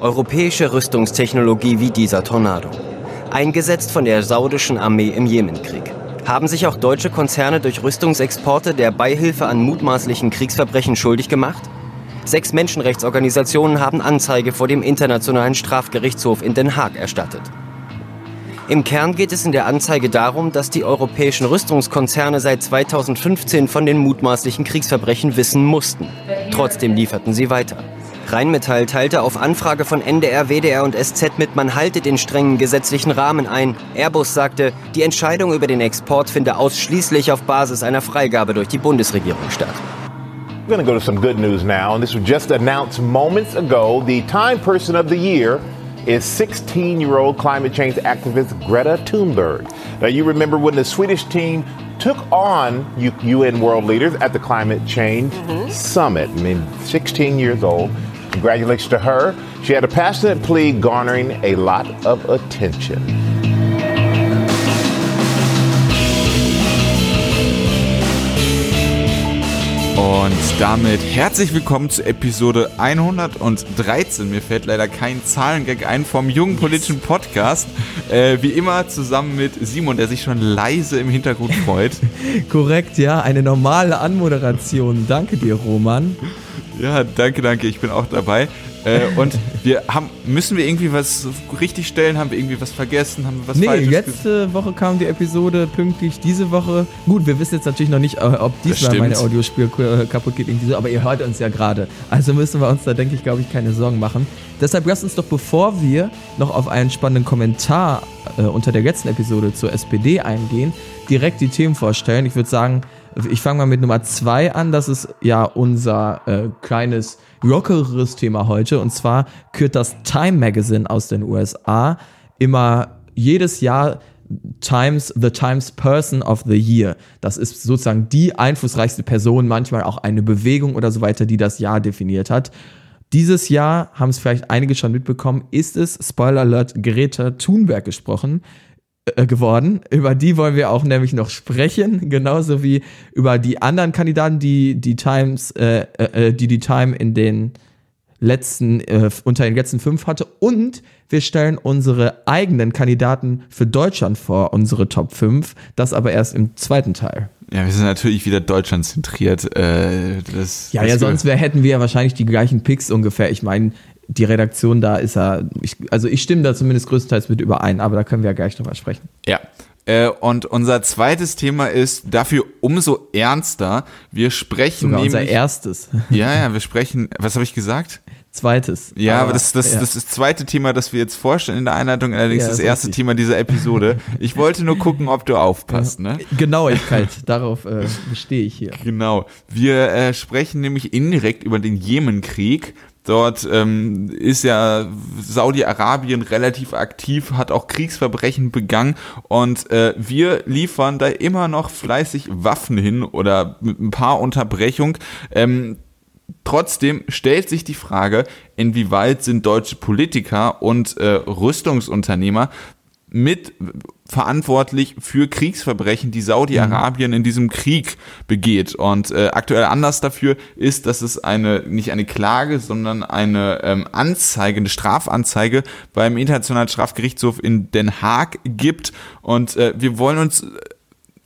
Europäische Rüstungstechnologie wie dieser Tornado. Eingesetzt von der saudischen Armee im Jemenkrieg. Haben sich auch deutsche Konzerne durch Rüstungsexporte der Beihilfe an mutmaßlichen Kriegsverbrechen schuldig gemacht? Sechs Menschenrechtsorganisationen haben Anzeige vor dem Internationalen Strafgerichtshof in Den Haag erstattet. Im Kern geht es in der Anzeige darum, dass die europäischen Rüstungskonzerne seit 2015 von den mutmaßlichen Kriegsverbrechen wissen mussten. Trotzdem lieferten sie weiter. Rheinmetall teilte auf Anfrage von NDR, WDR und SZ mit, man halte den strengen gesetzlichen Rahmen ein. Airbus sagte, die Entscheidung über den Export finde ausschließlich auf Basis einer Freigabe durch die Bundesregierung statt. We're going to go to some good news now, and this was just announced moments ago. The Time Person of the Year is 16 year old climate change activist Greta Thunberg. Now, you remember when the Swedish team took on UN world leaders at the Climate Change mm-hmm. Summit. I mean, 16 years old. Congratulations to her. She had a passionate plea garnering a lot of attention. Und damit herzlich willkommen zu Episode 113. Mir fällt leider kein Zahlengag ein vom jungen politischen Podcast. Äh, wie immer zusammen mit Simon, der sich schon leise im Hintergrund freut. Korrekt, ja, eine normale Anmoderation. Danke dir, Roman. Ja, danke, danke. Ich bin auch dabei. Äh, und wir haben, müssen wir irgendwie was richtig stellen? Haben wir irgendwie was vergessen? Haben wir was Nee, Falsches letzte Woche kam die Episode pünktlich. Diese Woche, gut, wir wissen jetzt natürlich noch nicht, äh, ob diesmal meine Audiospiel äh, kaputt geht, irgendwie so, aber ihr hört uns ja gerade. Also müssen wir uns da, denke ich, glaube ich, keine Sorgen machen. Deshalb lasst uns doch, bevor wir noch auf einen spannenden Kommentar äh, unter der letzten Episode zur SPD eingehen, direkt die Themen vorstellen. Ich würde sagen, ich fange mal mit Nummer zwei an. Das ist ja unser äh, kleines rockeres Thema heute. Und zwar kürt das Time Magazine aus den USA immer jedes Jahr Times, The Times Person of the Year. Das ist sozusagen die einflussreichste Person, manchmal auch eine Bewegung oder so weiter, die das Jahr definiert hat. Dieses Jahr haben es vielleicht einige schon mitbekommen, ist es, Spoiler Alert, Greta Thunberg gesprochen, geworden. Über die wollen wir auch nämlich noch sprechen, genauso wie über die anderen Kandidaten, die die Times, äh, äh, die die Time in den letzten äh, unter den letzten fünf hatte. Und wir stellen unsere eigenen Kandidaten für Deutschland vor, unsere Top 5. Das aber erst im zweiten Teil. Ja, wir sind natürlich wieder Deutschland zentriert. Äh, das, ja, ja, sonst wär, hätten wir ja wahrscheinlich die gleichen Picks ungefähr. Ich meine, die Redaktion da ist ja, ich, also ich stimme da zumindest größtenteils mit überein, aber da können wir ja gleich drüber sprechen. Ja. Äh, und unser zweites Thema ist dafür umso ernster. Wir sprechen Sogar nämlich, unser erstes. Ja, ja, wir sprechen. Was habe ich gesagt? Zweites. Ja, aber, das, das, ja. das ist das zweite Thema, das wir jetzt vorstellen in der Einleitung, allerdings ja, das, das erste Thema dieser Episode. Ich wollte nur gucken, ob du aufpasst. Ne? Genauigkeit, darauf äh, bestehe ich hier. Genau. Wir äh, sprechen nämlich indirekt über den Jemenkrieg Dort ähm, ist ja Saudi-Arabien relativ aktiv, hat auch Kriegsverbrechen begangen und äh, wir liefern da immer noch fleißig Waffen hin oder mit ein paar Unterbrechungen. Ähm, Trotzdem stellt sich die Frage, inwieweit sind deutsche Politiker und äh, Rüstungsunternehmer mit verantwortlich für Kriegsverbrechen, die Saudi-Arabien in diesem Krieg begeht. Und äh, aktuell Anlass dafür ist, dass es eine nicht eine Klage, sondern eine ähm, Anzeige, eine Strafanzeige beim Internationalen Strafgerichtshof in Den Haag gibt. Und äh, wir wollen uns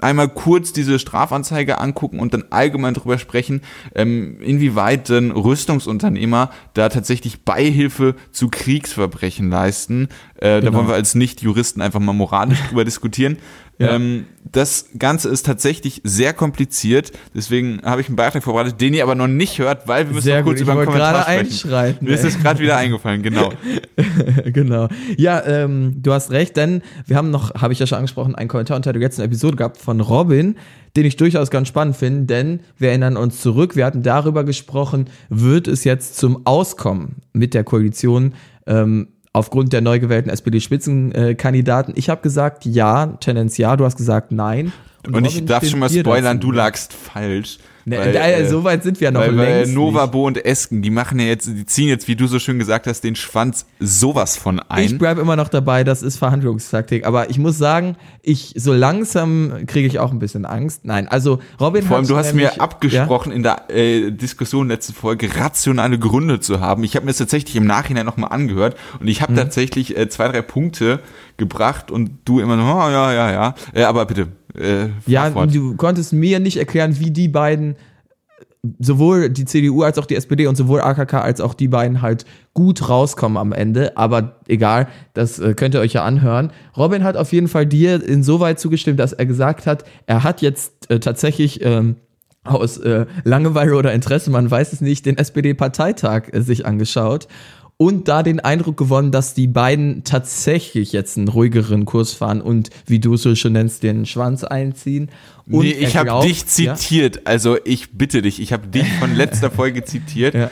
einmal kurz diese Strafanzeige angucken und dann allgemein darüber sprechen, ähm, inwieweit denn Rüstungsunternehmer da tatsächlich Beihilfe zu Kriegsverbrechen leisten. Äh, genau. Da wollen wir als Nicht-Juristen einfach mal moralisch drüber diskutieren. Ja. Ähm, das Ganze ist tatsächlich sehr kompliziert, deswegen habe ich einen Beitrag vorbereitet, den ihr aber noch nicht hört, weil wir müssen sehr noch kurz gut. über den Kommentar sprechen. Einschreiten, Mir ist es gerade wieder eingefallen, genau. genau. Ja, ähm, du hast recht, denn wir haben noch, habe ich ja schon angesprochen, einen Kommentar unter der letzten Episode gehabt von Robin, den ich durchaus ganz spannend finde, denn wir erinnern uns zurück, wir hatten darüber gesprochen, wird es jetzt zum Auskommen mit der Koalition ähm, aufgrund der neu gewählten SPD-Spitzenkandidaten. Ich habe gesagt ja, Tendenz ja, du hast gesagt nein. Und, Und ich darf schon mal spoilern, du lagst falsch. Ne, weil, äh, so weit sind wir ja noch weil, längst weil Novabo und Esken, die machen ja jetzt, die ziehen jetzt, wie du so schön gesagt hast, den Schwanz sowas von ein. Ich bleibe immer noch dabei, das ist Verhandlungstaktik. Aber ich muss sagen, ich so langsam kriege ich auch ein bisschen Angst. Nein, also Robin Vor allem, du hast nämlich, mir abgesprochen ja? in der äh, Diskussion letzte Folge rationale Gründe zu haben. Ich habe mir das tatsächlich im Nachhinein nochmal angehört und ich habe hm. tatsächlich äh, zwei, drei Punkte gebracht und du immer so, oh, ja, ja, ja. Äh, aber bitte, äh, ja, fort. du konntest mir nicht erklären, wie die beiden, sowohl die CDU als auch die SPD und sowohl AKK als auch die beiden halt gut rauskommen am Ende. Aber egal, das äh, könnt ihr euch ja anhören. Robin hat auf jeden Fall dir insoweit zugestimmt, dass er gesagt hat, er hat jetzt äh, tatsächlich ähm, aus äh, Langeweile oder Interesse, man weiß es nicht, den SPD-Parteitag äh, sich angeschaut und da den Eindruck gewonnen, dass die beiden tatsächlich jetzt einen ruhigeren Kurs fahren und, wie du es so schon nennst, den Schwanz einziehen. Und nee, ich habe dich zitiert, ja? also ich bitte dich, ich habe dich von letzter Folge zitiert. Ja.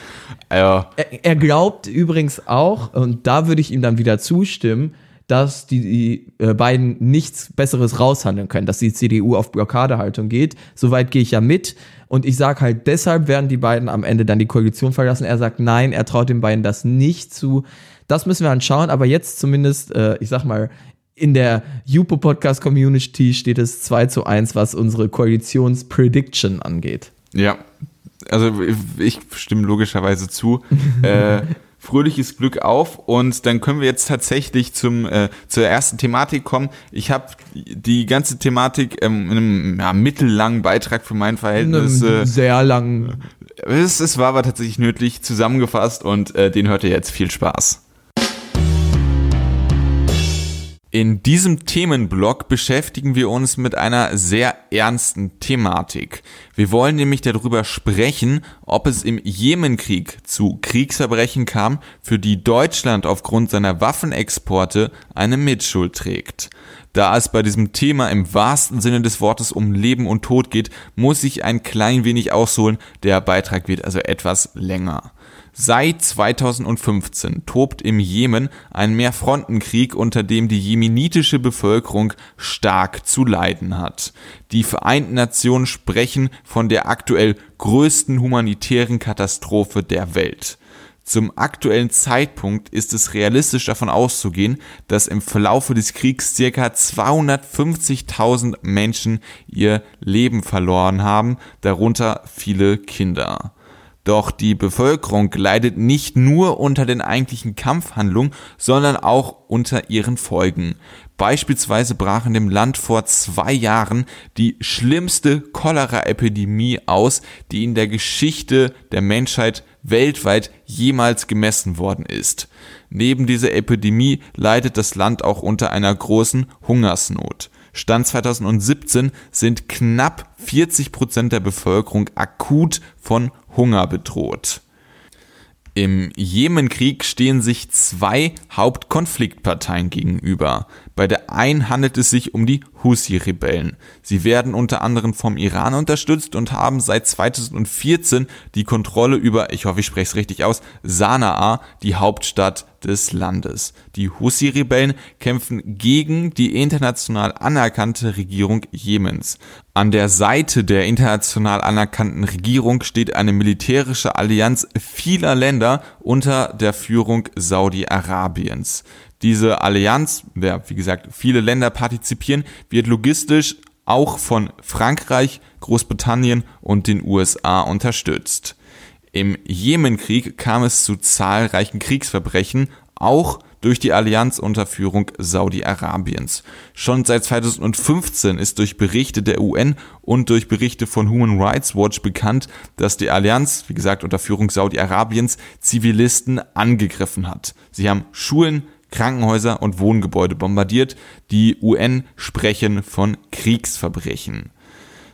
Also. Er, er, glaubt übrigens auch, und da würde ich ihm dann wieder zustimmen, dass die, die äh, beiden nichts Besseres raushandeln können, dass die CDU auf Blockadehaltung geht. Soweit gehe ich ja mit. Und ich sage halt, deshalb werden die beiden am Ende dann die Koalition verlassen. Er sagt, nein, er traut den beiden das nicht zu. Das müssen wir anschauen. Aber jetzt zumindest, äh, ich sag mal, in der Jupo Podcast Community steht es 2 zu 1, was unsere Koalitionsprediction angeht. Ja, also ich stimme logischerweise zu. äh, fröhliches Glück auf und dann können wir jetzt tatsächlich zum äh, zur ersten Thematik kommen. Ich habe die ganze Thematik ähm, in einem ja, mittellangen Beitrag für mein Verhältnis äh, sehr lang. Es, es war aber tatsächlich nötig zusammengefasst und äh, den hört ihr jetzt viel Spaß. In diesem Themenblock beschäftigen wir uns mit einer sehr ernsten Thematik. Wir wollen nämlich darüber sprechen, ob es im Jemenkrieg zu Kriegsverbrechen kam, für die Deutschland aufgrund seiner Waffenexporte eine Mitschuld trägt. Da es bei diesem Thema im wahrsten Sinne des Wortes um Leben und Tod geht, muss ich ein klein wenig ausholen, der Beitrag wird also etwas länger. Seit 2015 tobt im Jemen ein Mehrfrontenkrieg, unter dem die jemenitische Bevölkerung stark zu leiden hat. Die Vereinten Nationen sprechen von der aktuell größten humanitären Katastrophe der Welt. Zum aktuellen Zeitpunkt ist es realistisch davon auszugehen, dass im Verlaufe des Kriegs circa 250.000 Menschen ihr Leben verloren haben, darunter viele Kinder. Doch die Bevölkerung leidet nicht nur unter den eigentlichen Kampfhandlungen, sondern auch unter ihren Folgen. Beispielsweise brach in dem Land vor zwei Jahren die schlimmste Cholera-Epidemie aus, die in der Geschichte der Menschheit weltweit jemals gemessen worden ist. Neben dieser Epidemie leidet das Land auch unter einer großen Hungersnot. Stand 2017 sind knapp 40 Prozent der Bevölkerung akut von Hunger bedroht. Im Jemenkrieg stehen sich zwei Hauptkonfliktparteien gegenüber. Bei der einen handelt es sich um die Husi-Rebellen. Sie werden unter anderem vom Iran unterstützt und haben seit 2014 die Kontrolle über, ich hoffe, ich spreche es richtig aus, Sanaa, die Hauptstadt des Landes. Die Husi-Rebellen kämpfen gegen die international anerkannte Regierung Jemens. An der Seite der international anerkannten Regierung steht eine militärische Allianz vieler Länder unter der Führung Saudi-Arabiens. Diese Allianz, der wie gesagt viele Länder partizipieren, wird logistisch auch von Frankreich, Großbritannien und den USA unterstützt. Im Jemenkrieg kam es zu zahlreichen Kriegsverbrechen, auch durch die Allianz unter Führung Saudi-Arabiens. Schon seit 2015 ist durch Berichte der UN und durch Berichte von Human Rights Watch bekannt, dass die Allianz, wie gesagt unter Führung Saudi-Arabiens, Zivilisten angegriffen hat. Sie haben Schulen, Krankenhäuser und Wohngebäude bombardiert. Die UN sprechen von Kriegsverbrechen.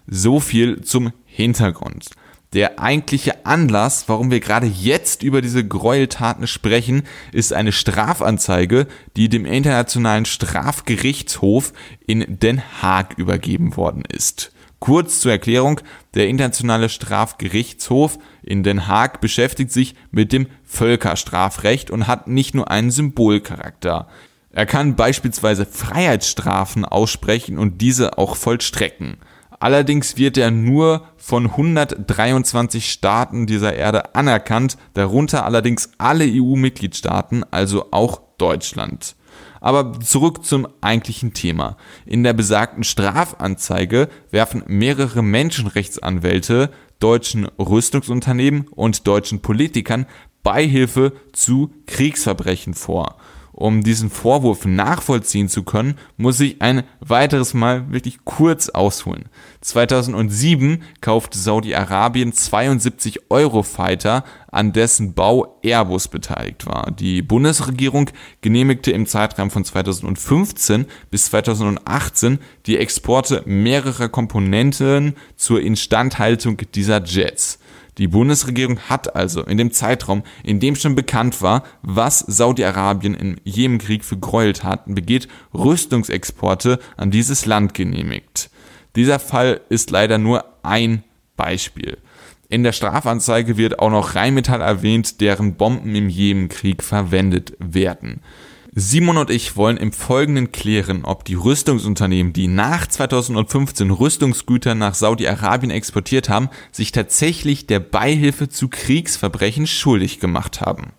So viel zum Hintergrund. Der eigentliche Anlass, warum wir gerade jetzt über diese Gräueltaten sprechen, ist eine Strafanzeige, die dem Internationalen Strafgerichtshof in Den Haag übergeben worden ist. Kurz zur Erklärung, der Internationale Strafgerichtshof in Den Haag beschäftigt sich mit dem Völkerstrafrecht und hat nicht nur einen Symbolcharakter. Er kann beispielsweise Freiheitsstrafen aussprechen und diese auch vollstrecken. Allerdings wird er nur von 123 Staaten dieser Erde anerkannt, darunter allerdings alle EU-Mitgliedstaaten, also auch Deutschland. Aber zurück zum eigentlichen Thema. In der besagten Strafanzeige werfen mehrere Menschenrechtsanwälte deutschen Rüstungsunternehmen und deutschen Politikern Beihilfe zu Kriegsverbrechen vor. Um diesen Vorwurf nachvollziehen zu können, muss ich ein weiteres Mal wirklich kurz ausholen. 2007 kaufte Saudi-Arabien 72 Eurofighter, an dessen Bau Airbus beteiligt war. Die Bundesregierung genehmigte im Zeitraum von 2015 bis 2018 die Exporte mehrerer Komponenten zur Instandhaltung dieser Jets. Die Bundesregierung hat also in dem Zeitraum, in dem schon bekannt war, was Saudi-Arabien im Jemenkrieg für Gräueltaten begeht, Rüstungsexporte an dieses Land genehmigt. Dieser Fall ist leider nur ein Beispiel. In der Strafanzeige wird auch noch Rheinmetall erwähnt, deren Bomben im Jemenkrieg verwendet werden. Simon und ich wollen im Folgenden klären, ob die Rüstungsunternehmen, die nach 2015 Rüstungsgüter nach Saudi-Arabien exportiert haben, sich tatsächlich der Beihilfe zu Kriegsverbrechen schuldig gemacht haben.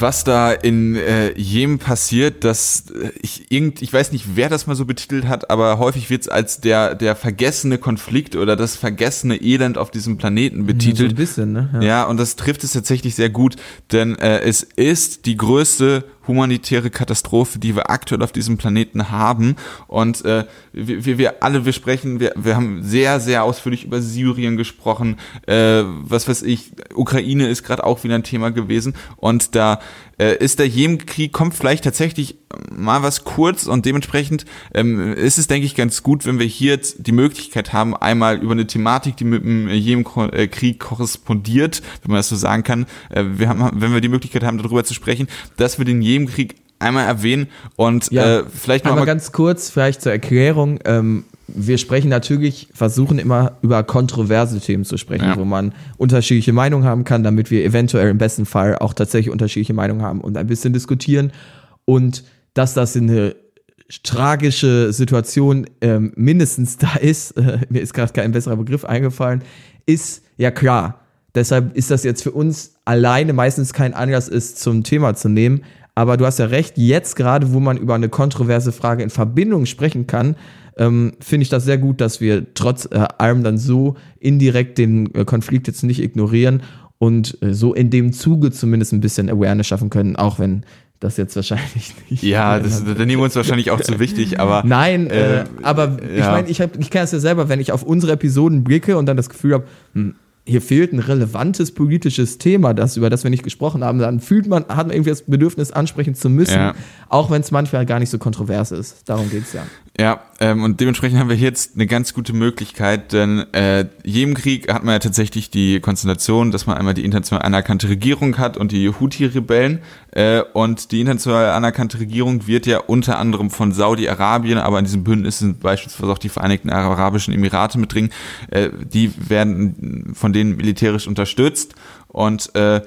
Was da in äh, Jemen passiert, dass äh, ich irgend, ich weiß nicht, wer das mal so betitelt hat, aber häufig wird es als der der vergessene Konflikt oder das vergessene Elend auf diesem Planeten betitelt. Ja, so ein bisschen, ne? Ja. ja, und das trifft es tatsächlich sehr gut, denn äh, es ist die größte humanitäre Katastrophe, die wir aktuell auf diesem Planeten haben. Und äh, wir, wir alle, wir sprechen, wir, wir haben sehr, sehr ausführlich über Syrien gesprochen. Äh, was weiß ich, Ukraine ist gerade auch wieder ein Thema gewesen. Und da äh, ist der Jemenkrieg, kommt vielleicht tatsächlich mal was kurz und dementsprechend ähm, ist es, denke ich, ganz gut, wenn wir hier jetzt die Möglichkeit haben, einmal über eine Thematik, die mit dem Jemenkrieg korrespondiert, wenn man das so sagen kann, äh, wir haben, wenn wir die Möglichkeit haben, darüber zu sprechen, dass wir den Jemenkrieg einmal erwähnen und ja, äh, vielleicht noch mal ganz kurz, vielleicht zur Erklärung. Ähm, wir sprechen natürlich, versuchen immer über kontroverse Themen zu sprechen, ja. wo man unterschiedliche Meinungen haben kann, damit wir eventuell im besten Fall auch tatsächlich unterschiedliche Meinungen haben und ein bisschen diskutieren. Und dass das eine tragische Situation ähm, mindestens da ist, äh, mir ist gerade kein besserer Begriff eingefallen, ist ja klar. Deshalb ist das jetzt für uns alleine meistens kein Anlass ist, zum Thema zu nehmen. Aber du hast ja recht, jetzt gerade, wo man über eine kontroverse Frage in Verbindung sprechen kann, ähm, finde ich das sehr gut, dass wir trotz äh, allem dann so indirekt den äh, Konflikt jetzt nicht ignorieren und äh, so in dem Zuge zumindest ein bisschen Awareness schaffen können, auch wenn das jetzt wahrscheinlich nicht. Ja, das, das nehmen wir uns wahrscheinlich auch zu wichtig, aber. Nein, äh, äh aber ja. ich meine, ich, ich kenne es ja selber, wenn ich auf unsere Episoden blicke und dann das Gefühl habe, hm, hier fehlt ein relevantes politisches Thema, das, über das wir nicht gesprochen haben, dann fühlt man, hat man irgendwie das Bedürfnis, ansprechen zu müssen, ja. auch wenn es manchmal gar nicht so kontrovers ist. Darum geht es ja. Ja, ähm, und dementsprechend haben wir jetzt eine ganz gute Möglichkeit, denn äh, jedem Krieg hat man ja tatsächlich die Konstellation, dass man einmal die international anerkannte Regierung hat und die Houthi-Rebellen. Äh, und die international anerkannte Regierung wird ja unter anderem von Saudi-Arabien, aber in diesem Bündnis sind beispielsweise auch die Vereinigten Arabischen Emirate mit drin. Äh, die werden von denen militärisch unterstützt. Und äh,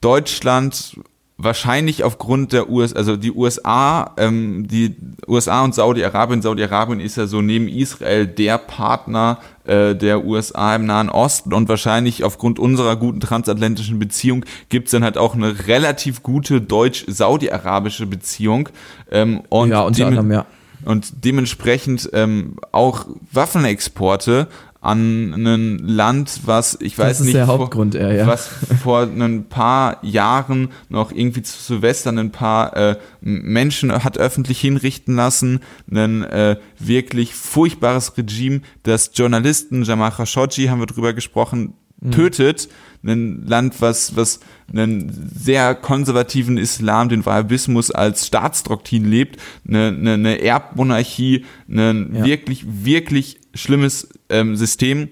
Deutschland wahrscheinlich aufgrund der US, also die USA, ähm, die USA und Saudi-Arabien, Saudi-Arabien ist ja so neben Israel der Partner äh, der USA im Nahen Osten und wahrscheinlich aufgrund unserer guten transatlantischen Beziehung gibt's dann halt auch eine relativ gute deutsch-saudi-arabische Beziehung. Ähm, und ja, unter anderem, ja. Und dementsprechend ähm, auch Waffenexporte an ein Land, was ich weiß nicht, vor, eher, ja. was vor ein paar Jahren noch irgendwie zu Silvester ein paar äh, Menschen hat öffentlich hinrichten lassen, ein äh, wirklich furchtbares Regime, das Journalisten Jamal Khashoggi haben wir drüber gesprochen, mhm. tötet, ein Land, was was einen sehr konservativen Islam, den Wahhabismus als Staatsdoktrin lebt, eine, eine, eine Erbmonarchie, ein ja. wirklich wirklich schlimmes ähm, System,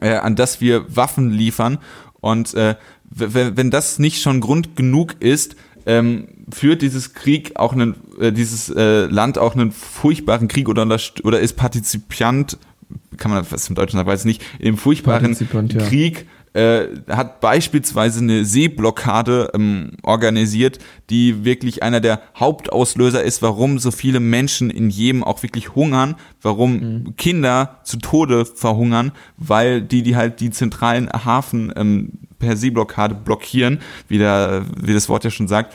äh, an das wir Waffen liefern. Und äh, wenn das nicht schon Grund genug ist, ähm, führt dieses Krieg auch einen, äh, dieses äh, Land auch einen furchtbaren Krieg oder, oder ist Partizipant, kann man das im Deutschen sagen, weiß nicht, im furchtbaren ja. Krieg äh, hat beispielsweise eine Seeblockade ähm, organisiert, die wirklich einer der Hauptauslöser ist, warum so viele Menschen in Jemen auch wirklich hungern, warum mhm. Kinder zu Tode verhungern, weil die, die halt die zentralen Hafen ähm, per Seeblockade blockieren, wie, der, wie das Wort ja schon sagt.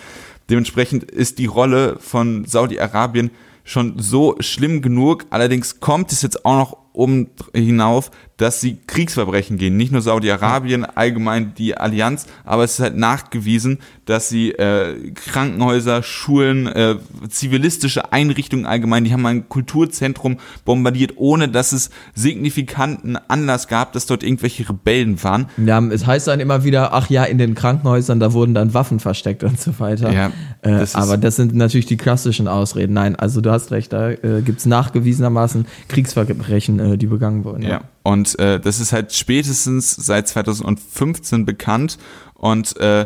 Dementsprechend ist die Rolle von Saudi-Arabien schon so schlimm genug. Allerdings kommt es jetzt auch noch um hinauf, dass sie Kriegsverbrechen gehen. Nicht nur Saudi-Arabien, allgemein die Allianz, aber es ist halt nachgewiesen, dass sie äh, Krankenhäuser, Schulen, äh, zivilistische Einrichtungen allgemein, die haben ein Kulturzentrum bombardiert, ohne dass es signifikanten Anlass gab, dass dort irgendwelche Rebellen waren. Ja, es heißt dann immer wieder, ach ja, in den Krankenhäusern, da wurden dann Waffen versteckt und so weiter. Ja, äh, das aber das sind natürlich die klassischen Ausreden. Nein, also du hast recht, da äh, gibt es nachgewiesenermaßen Kriegsverbrechen, äh, die begangen wurden. ja. ja. Und äh, das ist halt spätestens seit 2015 bekannt. Und äh,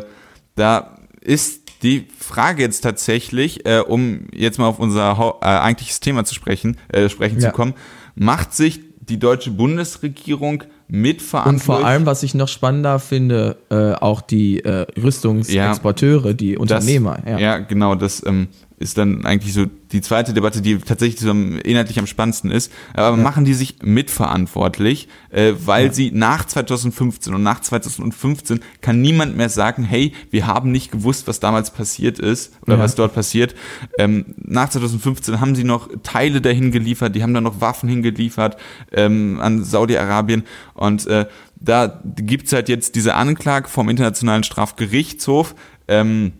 da ist die Frage jetzt tatsächlich, äh, um jetzt mal auf unser äh, eigentliches Thema zu sprechen, äh, sprechen ja. zu kommen, macht sich die deutsche Bundesregierung mitverantwortlich. Und vor allem, was ich noch spannender finde, äh, auch die äh, Rüstungsexporteure, ja, die Unternehmer. Das, ja. ja. genau, das ähm, ist dann eigentlich so die zweite Debatte, die tatsächlich so inhaltlich am spannendsten ist. Aber ja. machen die sich mitverantwortlich, äh, weil ja. sie nach 2015 und nach 2015 kann niemand mehr sagen, hey, wir haben nicht gewusst, was damals passiert ist oder ja. was dort passiert. Ähm, nach 2015 haben sie noch Teile dahin geliefert, die haben dann noch Waffen hingeliefert ähm, an Saudi-Arabien und äh, da gibt's halt jetzt diese Anklage vom Internationalen Strafgerichtshof. Ähm,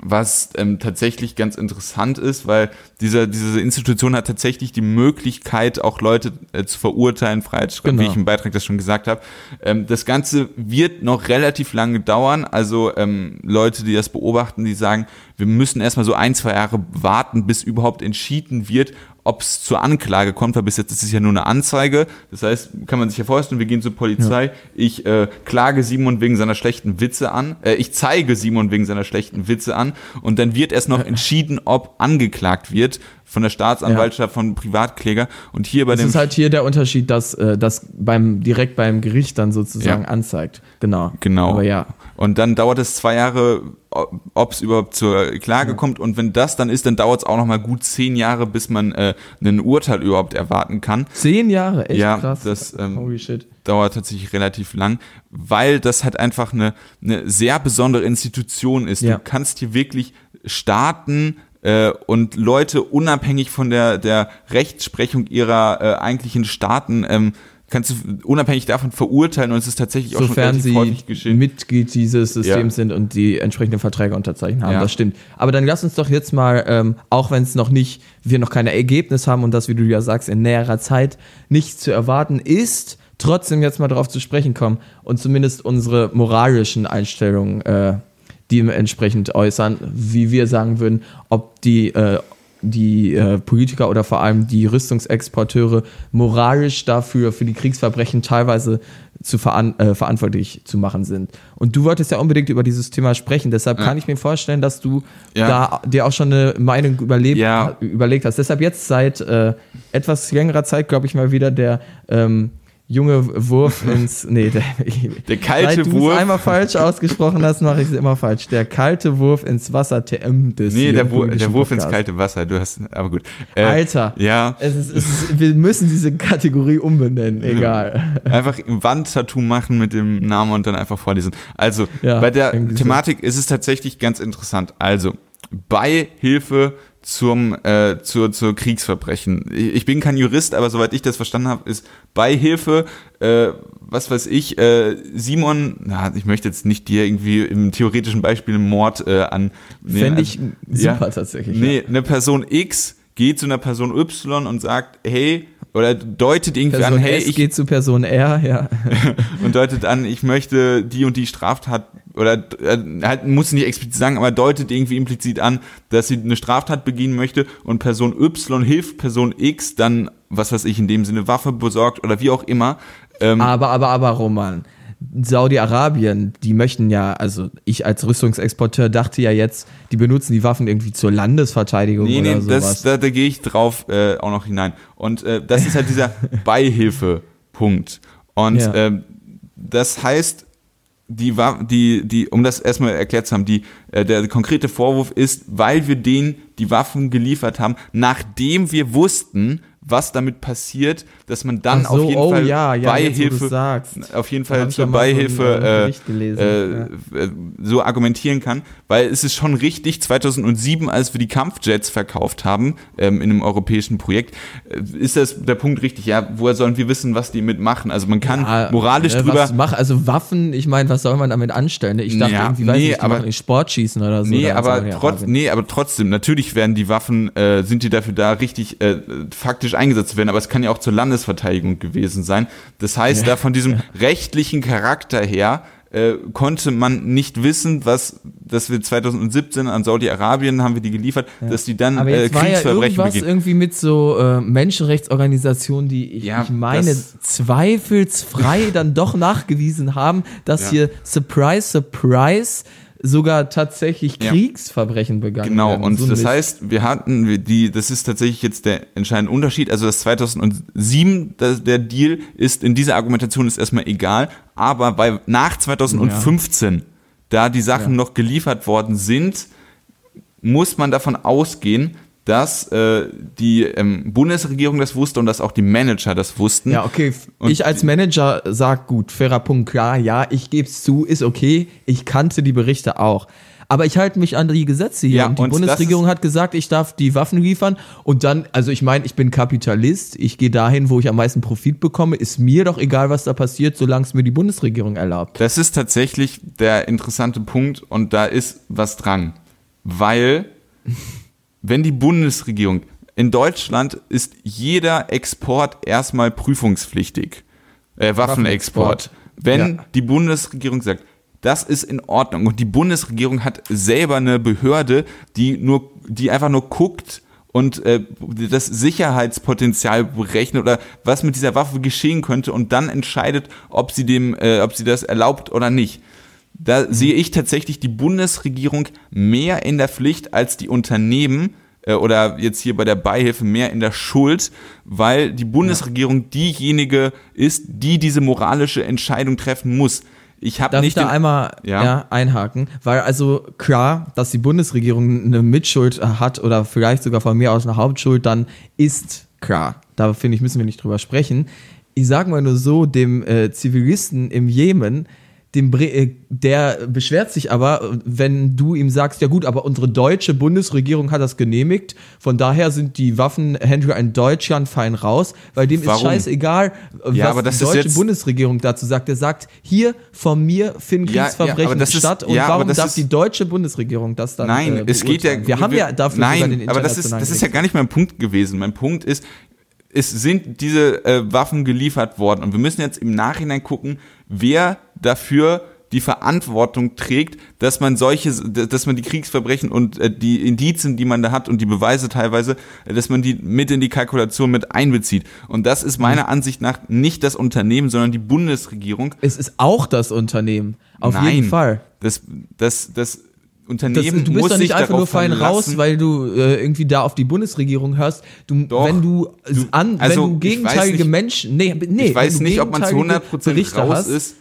was ähm, tatsächlich ganz interessant ist, weil diese, diese Institution hat tatsächlich die Möglichkeit, auch Leute äh, zu verurteilen, Freiheitsstrafen, genau. wie ich im Beitrag das schon gesagt habe. Ähm, das Ganze wird noch relativ lange dauern. Also ähm, Leute, die das beobachten, die sagen, wir müssen erstmal so ein, zwei Jahre warten, bis überhaupt entschieden wird, ob es zur Anklage kommt, weil bis jetzt ist es ja nur eine Anzeige. Das heißt, kann man sich ja vorstellen, wir gehen zur Polizei, ja. ich äh, klage Simon wegen seiner schlechten Witze an, äh, ich zeige Simon wegen seiner schlechten Witze an. Und dann wird erst noch entschieden, ob angeklagt wird von der Staatsanwaltschaft, ja. von Privatkläger. Und hier bei das dem. Das ist halt hier der Unterschied, dass äh, das beim, direkt beim Gericht dann sozusagen ja. anzeigt. Genau. Genau. Aber ja. Und dann dauert es zwei Jahre, ob es überhaupt zur Klage ja. kommt. Und wenn das dann ist, dann dauert es auch noch mal gut zehn Jahre, bis man äh, ein Urteil überhaupt erwarten kann. Zehn Jahre, echt ja, krass. Das ähm, Holy shit. dauert tatsächlich relativ lang, weil das halt einfach eine, eine sehr besondere Institution ist. Ja. Du kannst hier wirklich Staaten äh, und Leute unabhängig von der, der Rechtsprechung ihrer äh, eigentlichen Staaten ähm, kannst du unabhängig davon verurteilen und es ist tatsächlich auch Sofern schon sie geschehen. Mitglied dieses Systems ja. sind und die entsprechenden Verträge unterzeichnet haben, ja. das stimmt. Aber dann lass uns doch jetzt mal, ähm, auch wenn es noch nicht, wir noch keine Ergebnisse haben und das, wie du ja sagst, in näherer Zeit nicht zu erwarten ist, trotzdem jetzt mal darauf zu sprechen kommen und zumindest unsere moralischen Einstellungen äh, dementsprechend äußern, wie wir sagen würden, ob die, äh, die äh, Politiker oder vor allem die Rüstungsexporteure moralisch dafür, für die Kriegsverbrechen teilweise zu veran äh, verantwortlich zu machen sind. Und du wolltest ja unbedingt über dieses Thema sprechen, deshalb ja. kann ich mir vorstellen, dass du ja. da dir auch schon eine Meinung überlebt, ja. überlegt hast. Deshalb jetzt seit äh, etwas längerer Zeit, glaube ich mal wieder, der ähm, junge Wurf ins. Nee, der, der kalte seit Wurf. einmal falsch ausgesprochen hast, mache ich es immer falsch. Der kalte Wurf ins Wasser TM des Nee, der, Wur der Wurf ins kalte Wasser. Du hast. Aber gut. Äh, Alter. Ja. Es ist, es ist, wir müssen diese Kategorie umbenennen, egal. Einfach ein Wandtattoo machen mit dem Namen und dann einfach vorlesen. Also, ja, bei der Thematik ist es tatsächlich ganz interessant. Also, Beihilfe zum, äh, zur, zur Kriegsverbrechen. Ich bin kein Jurist, aber soweit ich das verstanden habe, ist Beihilfe, äh, was weiß ich, äh, Simon, na, ich möchte jetzt nicht dir irgendwie im theoretischen Beispiel Mord äh, an. Nee, Fände ich an, super ja, tatsächlich. Nee, ja. eine Person X geht zu einer Person Y und sagt, hey, oder deutet irgendwie Person an, hey, S ich gehe zu Person R, ja. und deutet an, ich möchte die und die Straftat oder äh, halt muss nicht explizit sagen, aber deutet irgendwie implizit an, dass sie eine Straftat begehen möchte und Person Y hilft Person X dann, was weiß ich, in dem Sinne Waffe besorgt oder wie auch immer. Ähm, aber, aber, aber, Roman, Saudi-Arabien, die möchten ja, also ich als Rüstungsexporteur dachte ja jetzt, die benutzen die Waffen irgendwie zur Landesverteidigung nee, oder nee, sowas. Das, da, da gehe ich drauf äh, auch noch hinein. Und äh, das ist halt dieser Beihilfe-Punkt. Und ja. äh, das heißt, die war, die, die, um das erstmal erklärt zu haben, die, äh, der konkrete Vorwurf ist, weil wir denen die Waffen geliefert haben, nachdem wir wussten, was damit passiert, dass man dann so, auf jeden oh, Fall ja, ja, Beihilfe, auf jeden Fall zur Beihilfe so, äh, äh, ja. Äh, so argumentieren kann, weil es ist schon richtig, 2007, als wir die Kampfjets verkauft haben, ähm, in einem europäischen Projekt, äh, ist das der Punkt richtig, ja, woher sollen wir wissen, was die mitmachen? Also man kann ja, moralisch äh, drüber... Mach, also Waffen, ich meine, was soll man damit anstellen? Ich dachte ja, irgendwie, weiß nee, nicht, aber, machen Sportschießen oder so. Nee, aber, trotz, nee aber trotzdem, natürlich werden die Waffen, äh, sind die dafür da, richtig faktisch eingesetzt werden, aber es kann ja auch zur Landesverteidigung gewesen sein. Das heißt, ja. da von diesem rechtlichen Charakter her äh, konnte man nicht wissen, was, dass wir 2017 an Saudi-Arabien haben wir die geliefert, ja. dass die dann Aber jetzt äh, Kriegsverbrechen war ja irgendwas begehen. irgendwie mit so äh, Menschenrechtsorganisationen, die ich, Ja, ich meine zweifelsfrei dann doch nachgewiesen haben, dass Ja. hier Surprise Surprise sogar tatsächlich Ja. Kriegsverbrechen begangen Genau, werden. und So das Mist. heißt, wir hatten die, das ist tatsächlich jetzt der entscheidende Unterschied. Also das 2007, das, der Deal ist in dieser Argumentation ist erstmal egal, aber bei nach 2015, da die Sachen Ja. noch geliefert worden sind, muss man davon ausgehen, dass äh, die ähm, Bundesregierung das wusste und dass auch die Manager das wussten. Ja, okay. Und ich als Manager sag gut, fairer Punkt, klar, ja, ich gebe es zu, ist okay. Ich kannte die Berichte auch. Aber ich halte mich an die Gesetze hier. Ja, und die und Bundesregierung hat gesagt, ich darf die Waffen liefern. Und dann, also ich meine, ich bin Kapitalist. Ich gehe dahin, wo ich am meisten Profit bekomme. Ist mir doch egal, was da passiert, solange es mir die Bundesregierung erlaubt. Das ist tatsächlich der interessante Punkt und da ist was dran. Weil, wenn die Bundesregierung, in Deutschland ist jeder Export erstmal prüfungspflichtig. Äh, Waffenexport. Waffenexport. Wenn Ja. die Bundesregierung sagt, das ist in Ordnung und die Bundesregierung hat selber eine Behörde, die nur, die einfach nur guckt und äh, das Sicherheitspotenzial berechnet oder was mit dieser Waffe geschehen könnte und dann entscheidet, ob sie dem, äh, ob sie das erlaubt oder nicht. Da sehe ich tatsächlich die Bundesregierung mehr in der Pflicht als die Unternehmen äh, oder jetzt hier bei der Beihilfe mehr in der Schuld, weil die Bundesregierung diejenige ist, die diese moralische Entscheidung treffen muss. Ich habe nicht ich da einmal Ja. ja. einhaken? Weil also klar, dass die Bundesregierung eine Mitschuld hat oder vielleicht sogar von mir aus eine Hauptschuld, dann ist klar. Da finde ich, müssen wir nicht drüber sprechen. Ich sage mal nur so, dem äh, Zivilisten im Jemen, dem, Bre- äh, der beschwert sich aber, wenn du ihm sagst, ja gut, aber unsere deutsche Bundesregierung hat das genehmigt, von daher sind die Waffenhändler in Deutschland fein raus, weil dem Warum? ist scheißegal, Ja, was die deutsche Bundesregierung dazu sagt. Er sagt, hier von mir finden Ja, ja, Kriegsverbrechen aber das ist- statt und ja, warum das darf die deutsche Bundesregierung das dann Nein, äh, es geht ja. Wir haben ja dafür Nein, den aber das ist, das ist ja gar nicht mein Punkt gewesen. Mein Punkt ist, es sind diese äh, Waffen geliefert worden und wir müssen jetzt im Nachhinein gucken, wer dafür die Verantwortung trägt, dass man solche, dass man die Kriegsverbrechen und äh, die Indizien, die man da hat und die Beweise teilweise, äh, dass man die mit in die Kalkulation mit einbezieht. Und das ist meiner Mhm. Ansicht nach nicht das Unternehmen, sondern die Bundesregierung. Es ist auch das Unternehmen. Auf Nein, jeden Fall. Das, das, das Das, Unternehmen du bist muss doch nicht einfach nur fein raus, weil du äh, irgendwie da auf die Bundesregierung hörst. Du, Doch. wenn du, Du- an, also, wenn du gegenteilige nicht- Menschen, nee, nee, ich weiß nicht, ob man zu gegenteilige 100% Berichte raus hast, ist,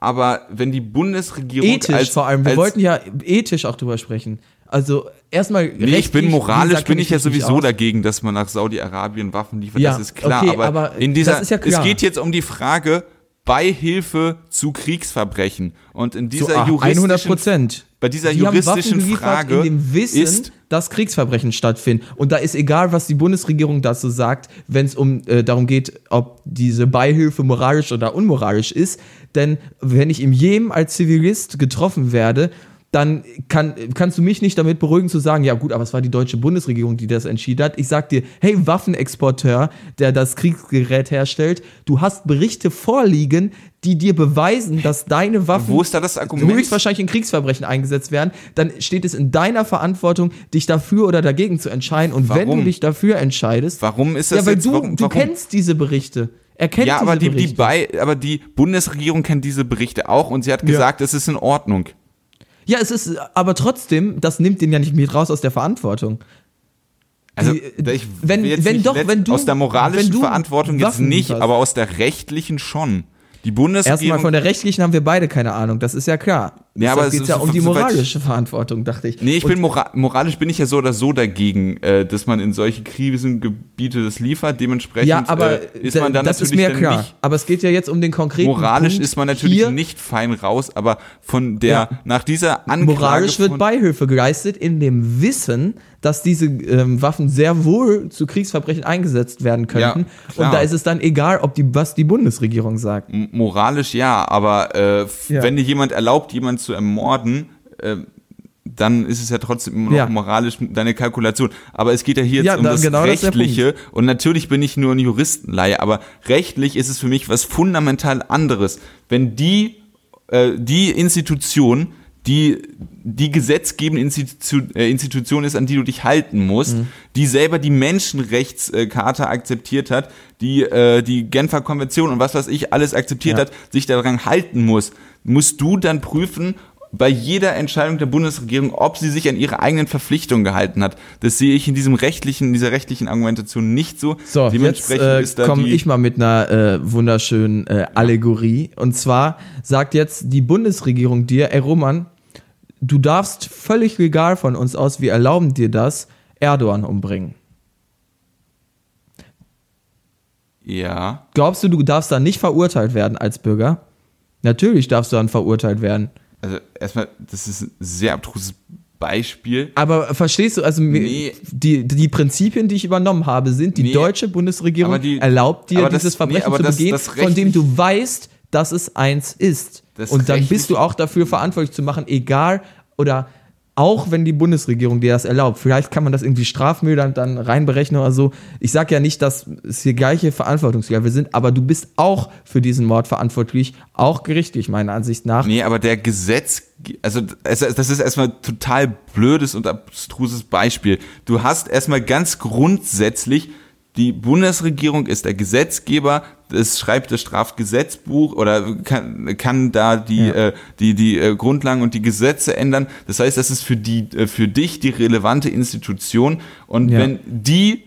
aber wenn die Bundesregierung ethisch als, vor allem. Wir wollten ja ethisch auch drüber sprechen. Also erstmal Nee, ich bin moralisch bin ich ja sowieso aus. dagegen, dass man nach Saudi-Arabien Waffen liefert, Ja, das ist klar, okay, aber, aber in dieser ja es geht jetzt um die Frage Beihilfe zu Kriegsverbrechen und in dieser ah, juristischen 100 Prozent. bei dieser Die juristischen Frage ist dass Kriegsverbrechen stattfinden. Und da ist egal, was die Bundesregierung dazu sagt, wenn es um äh, darum geht, ob diese Beihilfe moralisch oder unmoralisch ist. Denn wenn ich im Jemen als Zivilist getroffen werde, dann kann, kannst du mich nicht damit beruhigen zu sagen, ja gut, aber es war die deutsche Bundesregierung, die das entschieden hat. Ich sag dir, hey Waffenexporteur, der das Kriegsgerät herstellt, du hast Berichte vorliegen, die dir beweisen, dass deine Waffen Wo ist da das Argument? höchstwahrscheinlich in Kriegsverbrechen eingesetzt werden, dann steht es in deiner Verantwortung, dich dafür oder dagegen zu entscheiden. Und wenn Warum? du dich dafür entscheidest, warum ist das ja, weil jetzt du, warum, du kennst diese Berichte. Er kennt ja, aber die, die aber die Bundesregierung kennt diese Berichte auch und sie hat gesagt, es ist in Ordnung. Ja, es ist, aber trotzdem, das nimmt den ja nicht mit raus aus der Verantwortung. Also ich wenn- wenn doch, wenn du- aus der moralischen wenn du Verantwortung jetzt Waffen nicht, lieferst. aber aus der rechtlichen schon. Die Bundesregierung. Erstmal von der rechtlichen haben wir beide keine Ahnung, das ist ja klar. Ja, aber es geht ja um die moralische Verantwortung, dachte ich. Nee, ich Und bin mora moralisch bin ich ja so oder so dagegen, äh, dass man in solche Krisengebiete das liefert. Dementsprechend ja, aber äh, ist man dann das ist natürlich mir dann klar. nicht Aber es geht ja jetzt um den konkreten Moralisch Punkt ist man natürlich hier, nicht fein raus, aber von der Ja. nach dieser Anklage Moralisch wird Beihilfe geleistet in dem Wissen, dass diese ähm, Waffen sehr wohl zu Kriegsverbrechen eingesetzt werden könnten. klar. Und da ist es dann egal, ob die, was die Bundesregierung sagt. M- moralisch ja, aber äh, Ja. wenn dir jemand erlaubt, jemanden zu ermorden, äh, dann ist es ja trotzdem noch Ja. moralisch deine Kalkulation. Aber es geht ja hier jetzt Ja, um da- das genau das Rechtliche und natürlich bin ich nur ein Juristenleihe, aber rechtlich ist es für mich was fundamental anderes. Wenn die, äh, die Institution, die die gesetzgebende Institution, äh, Institution ist, an die du dich halten musst, Mhm. die selber die Menschenrechtscharta akzeptiert hat, die äh, die Genfer Konvention und was weiß ich alles akzeptiert Ja. hat, sich daran halten muss, musst du dann prüfen, bei jeder Entscheidung der Bundesregierung, ob sie sich an ihre eigenen Verpflichtungen gehalten hat. Das sehe ich in diesem rechtlichen, in dieser rechtlichen Argumentation nicht so. So, jetzt Dementsprechend äh, ist da komme ich mal mit einer äh, wunderschönen äh, Allegorie. Und zwar sagt jetzt die Bundesregierung dir, ey Roman, du darfst völlig legal von uns aus, wir erlauben dir das, Erdogan umbringen. ja. Glaubst du, du darfst dann nicht verurteilt werden als Bürger? Natürlich darfst du dann verurteilt werden. Also erstmal, das ist ein sehr abstruses Beispiel. Aber verstehst du, also Nee. die, die Prinzipien, die ich übernommen habe, sind, die Nee. deutsche Bundesregierung die- erlaubt dir, das- dieses Verbrechen nee, zu das- begehen, das von dem du weißt, dass es eins ist. Und dann bist du auch dafür verantwortlich zu machen, egal oder auch wenn die Bundesregierung dir das erlaubt. Vielleicht kann man das irgendwie strafmildernd dann reinberechnen oder so. Ich sage ja nicht, dass es hier gleiche Verantwortungslevel sind, aber du bist auch für diesen Mord verantwortlich, auch gerichtlich meiner Ansicht nach. Nee, aber der Gesetz, also das ist erstmal total blödes und abstruses Beispiel. Du hast erstmal ganz grundsätzlich, die Bundesregierung ist der Gesetzgeber, es schreibt das Strafgesetzbuch oder kann, kann da die, äh, die, die äh, Grundlagen und die Gesetze ändern. Das heißt, das ist für, die, äh, für dich die relevante Institution. Und Ja. wenn die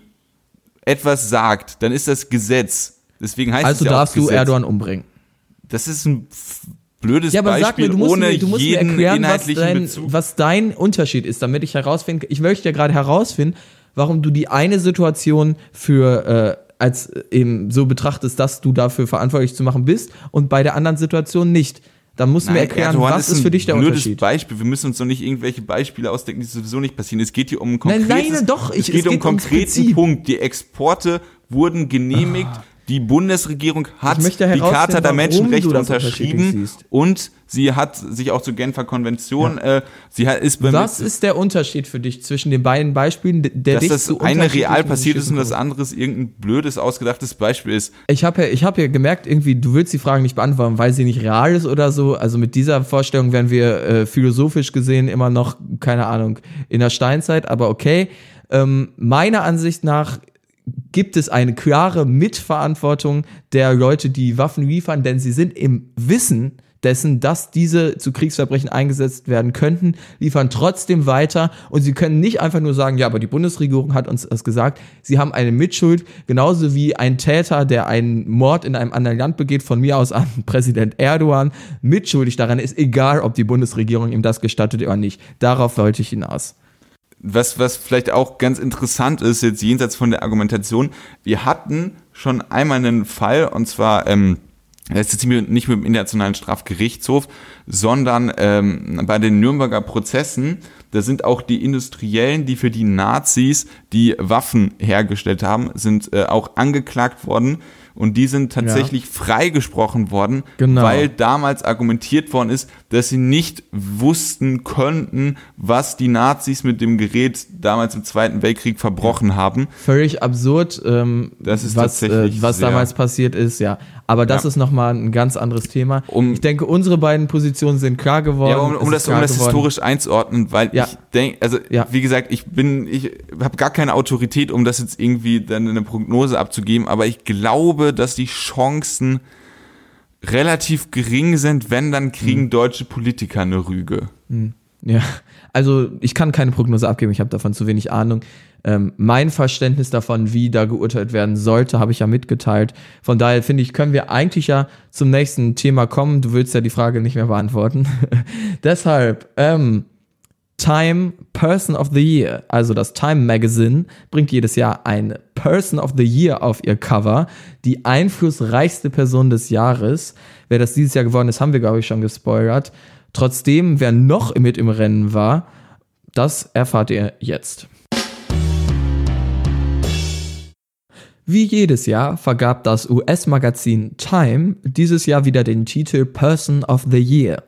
etwas sagt, dann ist das Gesetz. Deswegen heißt Also es ja darfst du Gesetz. Erdogan umbringen. Das ist ein blödes Ja, aber Beispiel sag mir, du musst, ohne mir, du musst mir jeden erklären, was dein, was dein Unterschied ist, damit ich herausfinden Ich möchte ja gerade herausfinden, warum du die eine Situation für äh, als äh, eben so betrachtest, dass du dafür verantwortlich zu machen bist und bei der anderen Situation nicht. Dann musst du mir Nein, erklären, Erdogan was ist für dich der Unterschied. Beispiel. Wir müssen uns doch nicht irgendwelche Beispiele ausdenken, die sowieso nicht passieren. Es geht hier um einen Nein, konkretes, nein, doch, ich- es geht es um einen konkreten. Punkt. Die Exporte wurden genehmigt. Die Bundesregierung hat die Charta der Menschenrechte unterschrieben und sie hat sich auch zur Genfer Konvention, äh, sie hat, ist Was ist der Unterschied für dich zwischen den beiden Beispielen, der dass das eine real passiert ist und das andere irgendein blödes, ausgedachtes Beispiel ist. Ich habe ja, ich hab ja gemerkt, irgendwie, du willst die Fragen nicht beantworten, weil sie nicht real ist oder so. Also mit dieser Vorstellung wären wir äh, philosophisch gesehen immer noch, keine Ahnung, in der Steinzeit, aber okay. Ähm, meiner Ansicht nach gibt es eine klare Mitverantwortung der Leute, die Waffen liefern, denn sie sind im Wissen dessen, dass diese zu Kriegsverbrechen eingesetzt werden könnten, liefern trotzdem weiter und sie können nicht einfach nur sagen, ja, aber die Bundesregierung hat uns das gesagt. Sie haben eine Mitschuld, genauso wie ein Täter, der einen Mord in einem anderen Land begeht, von mir aus an Präsident Erdogan, mitschuldig daran ist, egal ob die Bundesregierung ihm das gestattet oder nicht. Darauf wollte ich hinaus. Was, was vielleicht auch ganz interessant ist, jetzt jenseits von der Argumentation, wir hatten schon einmal einen Fall, und zwar, ähm, das ist jetzt nicht mit dem Internationalen Strafgerichtshof, sondern ähm, bei den Nürnberger Prozessen, da sind auch die Industriellen, die für die Nazis die Waffen hergestellt haben, sind äh, auch angeklagt worden und die sind tatsächlich freigesprochen worden, Genau. weil damals argumentiert worden ist, dass sie nicht wussten könnten, was die Nazis mit dem Gerät damals im Zweiten Weltkrieg verbrochen haben. Völlig absurd, ähm, Das ist was, äh, tatsächlich was sehr- damals passiert ist, ja. Aber das Ja. ist nochmal ein ganz anderes Thema. Um- ich denke, unsere beiden Positionen sind klar geworden. Ja, um, um das, um das geworden. historisch einzuordnen, weil Ja. ich denke, also Ja. wie gesagt, ich bin, ich habe gar keine Autorität, um das jetzt irgendwie dann eine Prognose abzugeben, aber ich glaube, dass die Chancen relativ gering sind, wenn dann Hm. kriegen deutsche Politiker eine Rüge. Ja, also ich kann keine Prognose abgeben, ich habe davon zu wenig Ahnung. ähm, mein Verständnis davon, wie da geurteilt werden sollte, habe ich ja mitgeteilt. Von daher finde ich, können wir eigentlich ja zum nächsten Thema kommen. Du willst ja die Frage nicht mehr beantworten. Deshalb, ähm, Time Person of the Year, also das Time Magazine, bringt jedes Jahr ein Person of the Year auf ihr Cover, die einflussreichste Person des Jahres. Wer das dieses Jahr geworden ist, haben wir, glaube ich, schon gespoilert. Trotzdem, wer noch mit im Rennen war, das erfahrt ihr jetzt. Wie jedes Jahr vergab das US-Magazin Time dieses Jahr wieder den Titel Person of the Year.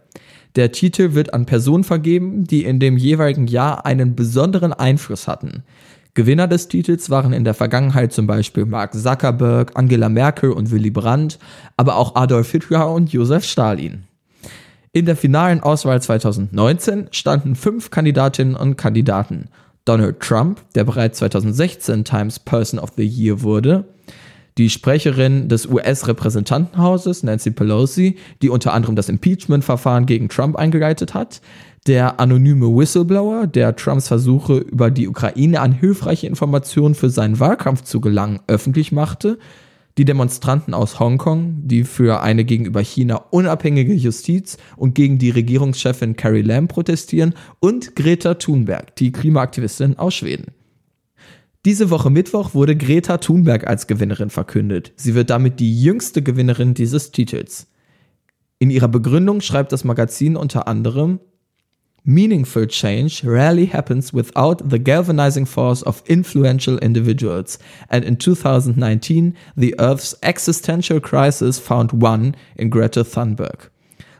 Der Titel wird an Personen vergeben, die in dem jeweiligen Jahr einen besonderen Einfluss hatten. Gewinner des Titels waren in der Vergangenheit zum Beispiel Mark Zuckerberg, Angela Merkel und Willy Brandt, aber auch Adolf Hitler und Josef Stalin. In der finalen Auswahl 2019 standen fünf Kandidatinnen und Kandidaten. Donald Trump, der bereits 2016 Times Person of the Year wurde, die Sprecherin des US-Repräsentantenhauses, Nancy Pelosi, die unter anderem das Impeachment-Verfahren gegen Trump eingeleitet hat, der anonyme Whistleblower, der Trumps Versuche über die Ukraine an hilfreiche Informationen für seinen Wahlkampf zu gelangen öffentlich machte, die Demonstranten aus Hongkong, die für eine gegenüber China unabhängige Justiz und gegen die Regierungschefin Carrie Lam protestieren. Und Greta Thunberg, die Klimaaktivistin aus Schweden. Diese Woche Mittwoch wurde Greta Thunberg als Gewinnerin verkündet. Sie wird damit die jüngste Gewinnerin dieses Titels. In ihrer Begründung schreibt das Magazin unter anderem, Meaningful change rarely happens without the galvanizing force of influential individuals, and in 2019, the Earth's existential crisis found one in Greta Thunberg.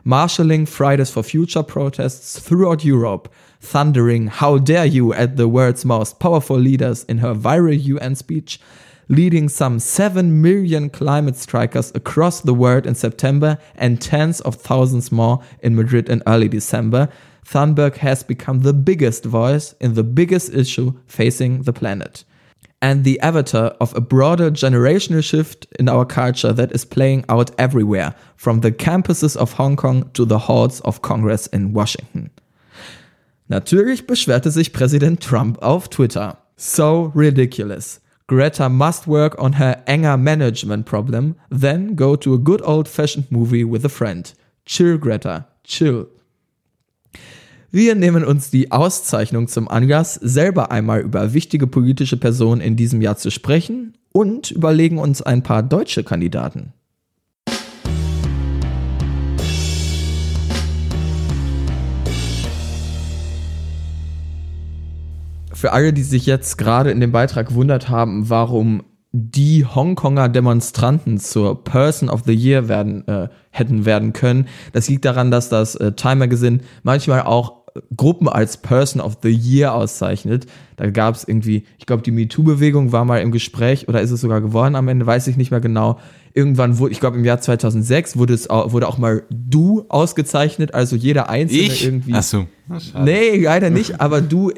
Marshalling Fridays for Future protests throughout Europe, thundering, How dare you, at the world's most powerful leaders in her viral UN speech, leading some 7 million climate strikers across the world in September and tens of thousands more in Madrid in early December, Thunberg has become the biggest voice in the biggest issue facing the planet. And the avatar of a broader generational shift in our culture that is playing out everywhere, from the campuses of Hong Kong to the halls of Congress in Washington. Natürlich beschwerte sich Präsident Trump auf Twitter. So ridiculous. Greta must work on her anger management problem, then go to a good old fashioned movie with a friend. Chill, Greta, chill. Wir nehmen uns die Auszeichnung zum Anlass, selber einmal über wichtige politische Personen in diesem Jahr zu sprechen und überlegen uns ein paar deutsche Kandidaten. Für alle, die sich jetzt gerade in dem Beitrag gewundert haben, warum die Hongkonger Demonstranten zur Person of the Year werden, äh, hätten werden können. Das liegt daran, dass das äh, Time Magazine manchmal auch Gruppen als Person of the Year auszeichnet. Da gab es irgendwie, ich glaube, die MeToo-Bewegung war mal im Gespräch oder ist es sogar geworden am Ende, weiß ich nicht mehr genau. Irgendwann wurde, ich glaube, im Jahr 2006 wurde es auch, wurde auch mal Du ausgezeichnet, also jeder Einzelne ich? irgendwie. Ach so. Nee, leider nicht, aber Du äh,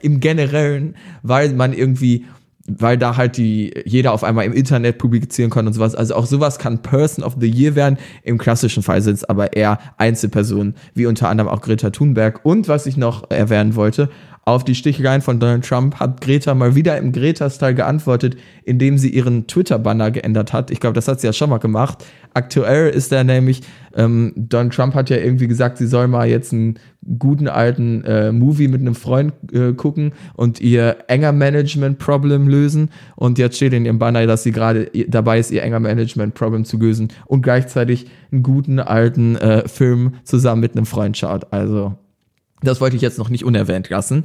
im Generellen, weil man irgendwie weil da halt die jeder auf einmal im Internet publizieren kann und sowas. Also auch sowas kann Person of the Year werden. Im klassischen Fall sind es aber eher Einzelpersonen, wie unter anderem auch Greta Thunberg. Und was ich noch erwähnen wollte, auf die Sticheleien von Donald Trump hat Greta mal wieder im Greta-Style geantwortet, indem sie ihren Twitter-Banner geändert hat. Ich glaube, das hat sie ja schon mal gemacht. Aktuell ist er nämlich, ähm, Donald Trump hat ja irgendwie gesagt, sie soll mal jetzt einen guten alten äh, Movie mit einem Freund äh, gucken und ihr enger Management-Problem lösen. Und jetzt steht in ihrem Banner, dass sie gerade dabei ist, ihr enger Management-Problem zu lösen und gleichzeitig einen guten alten äh, Film zusammen mit einem Freund schaut. Also das wollte ich jetzt noch nicht unerwähnt lassen.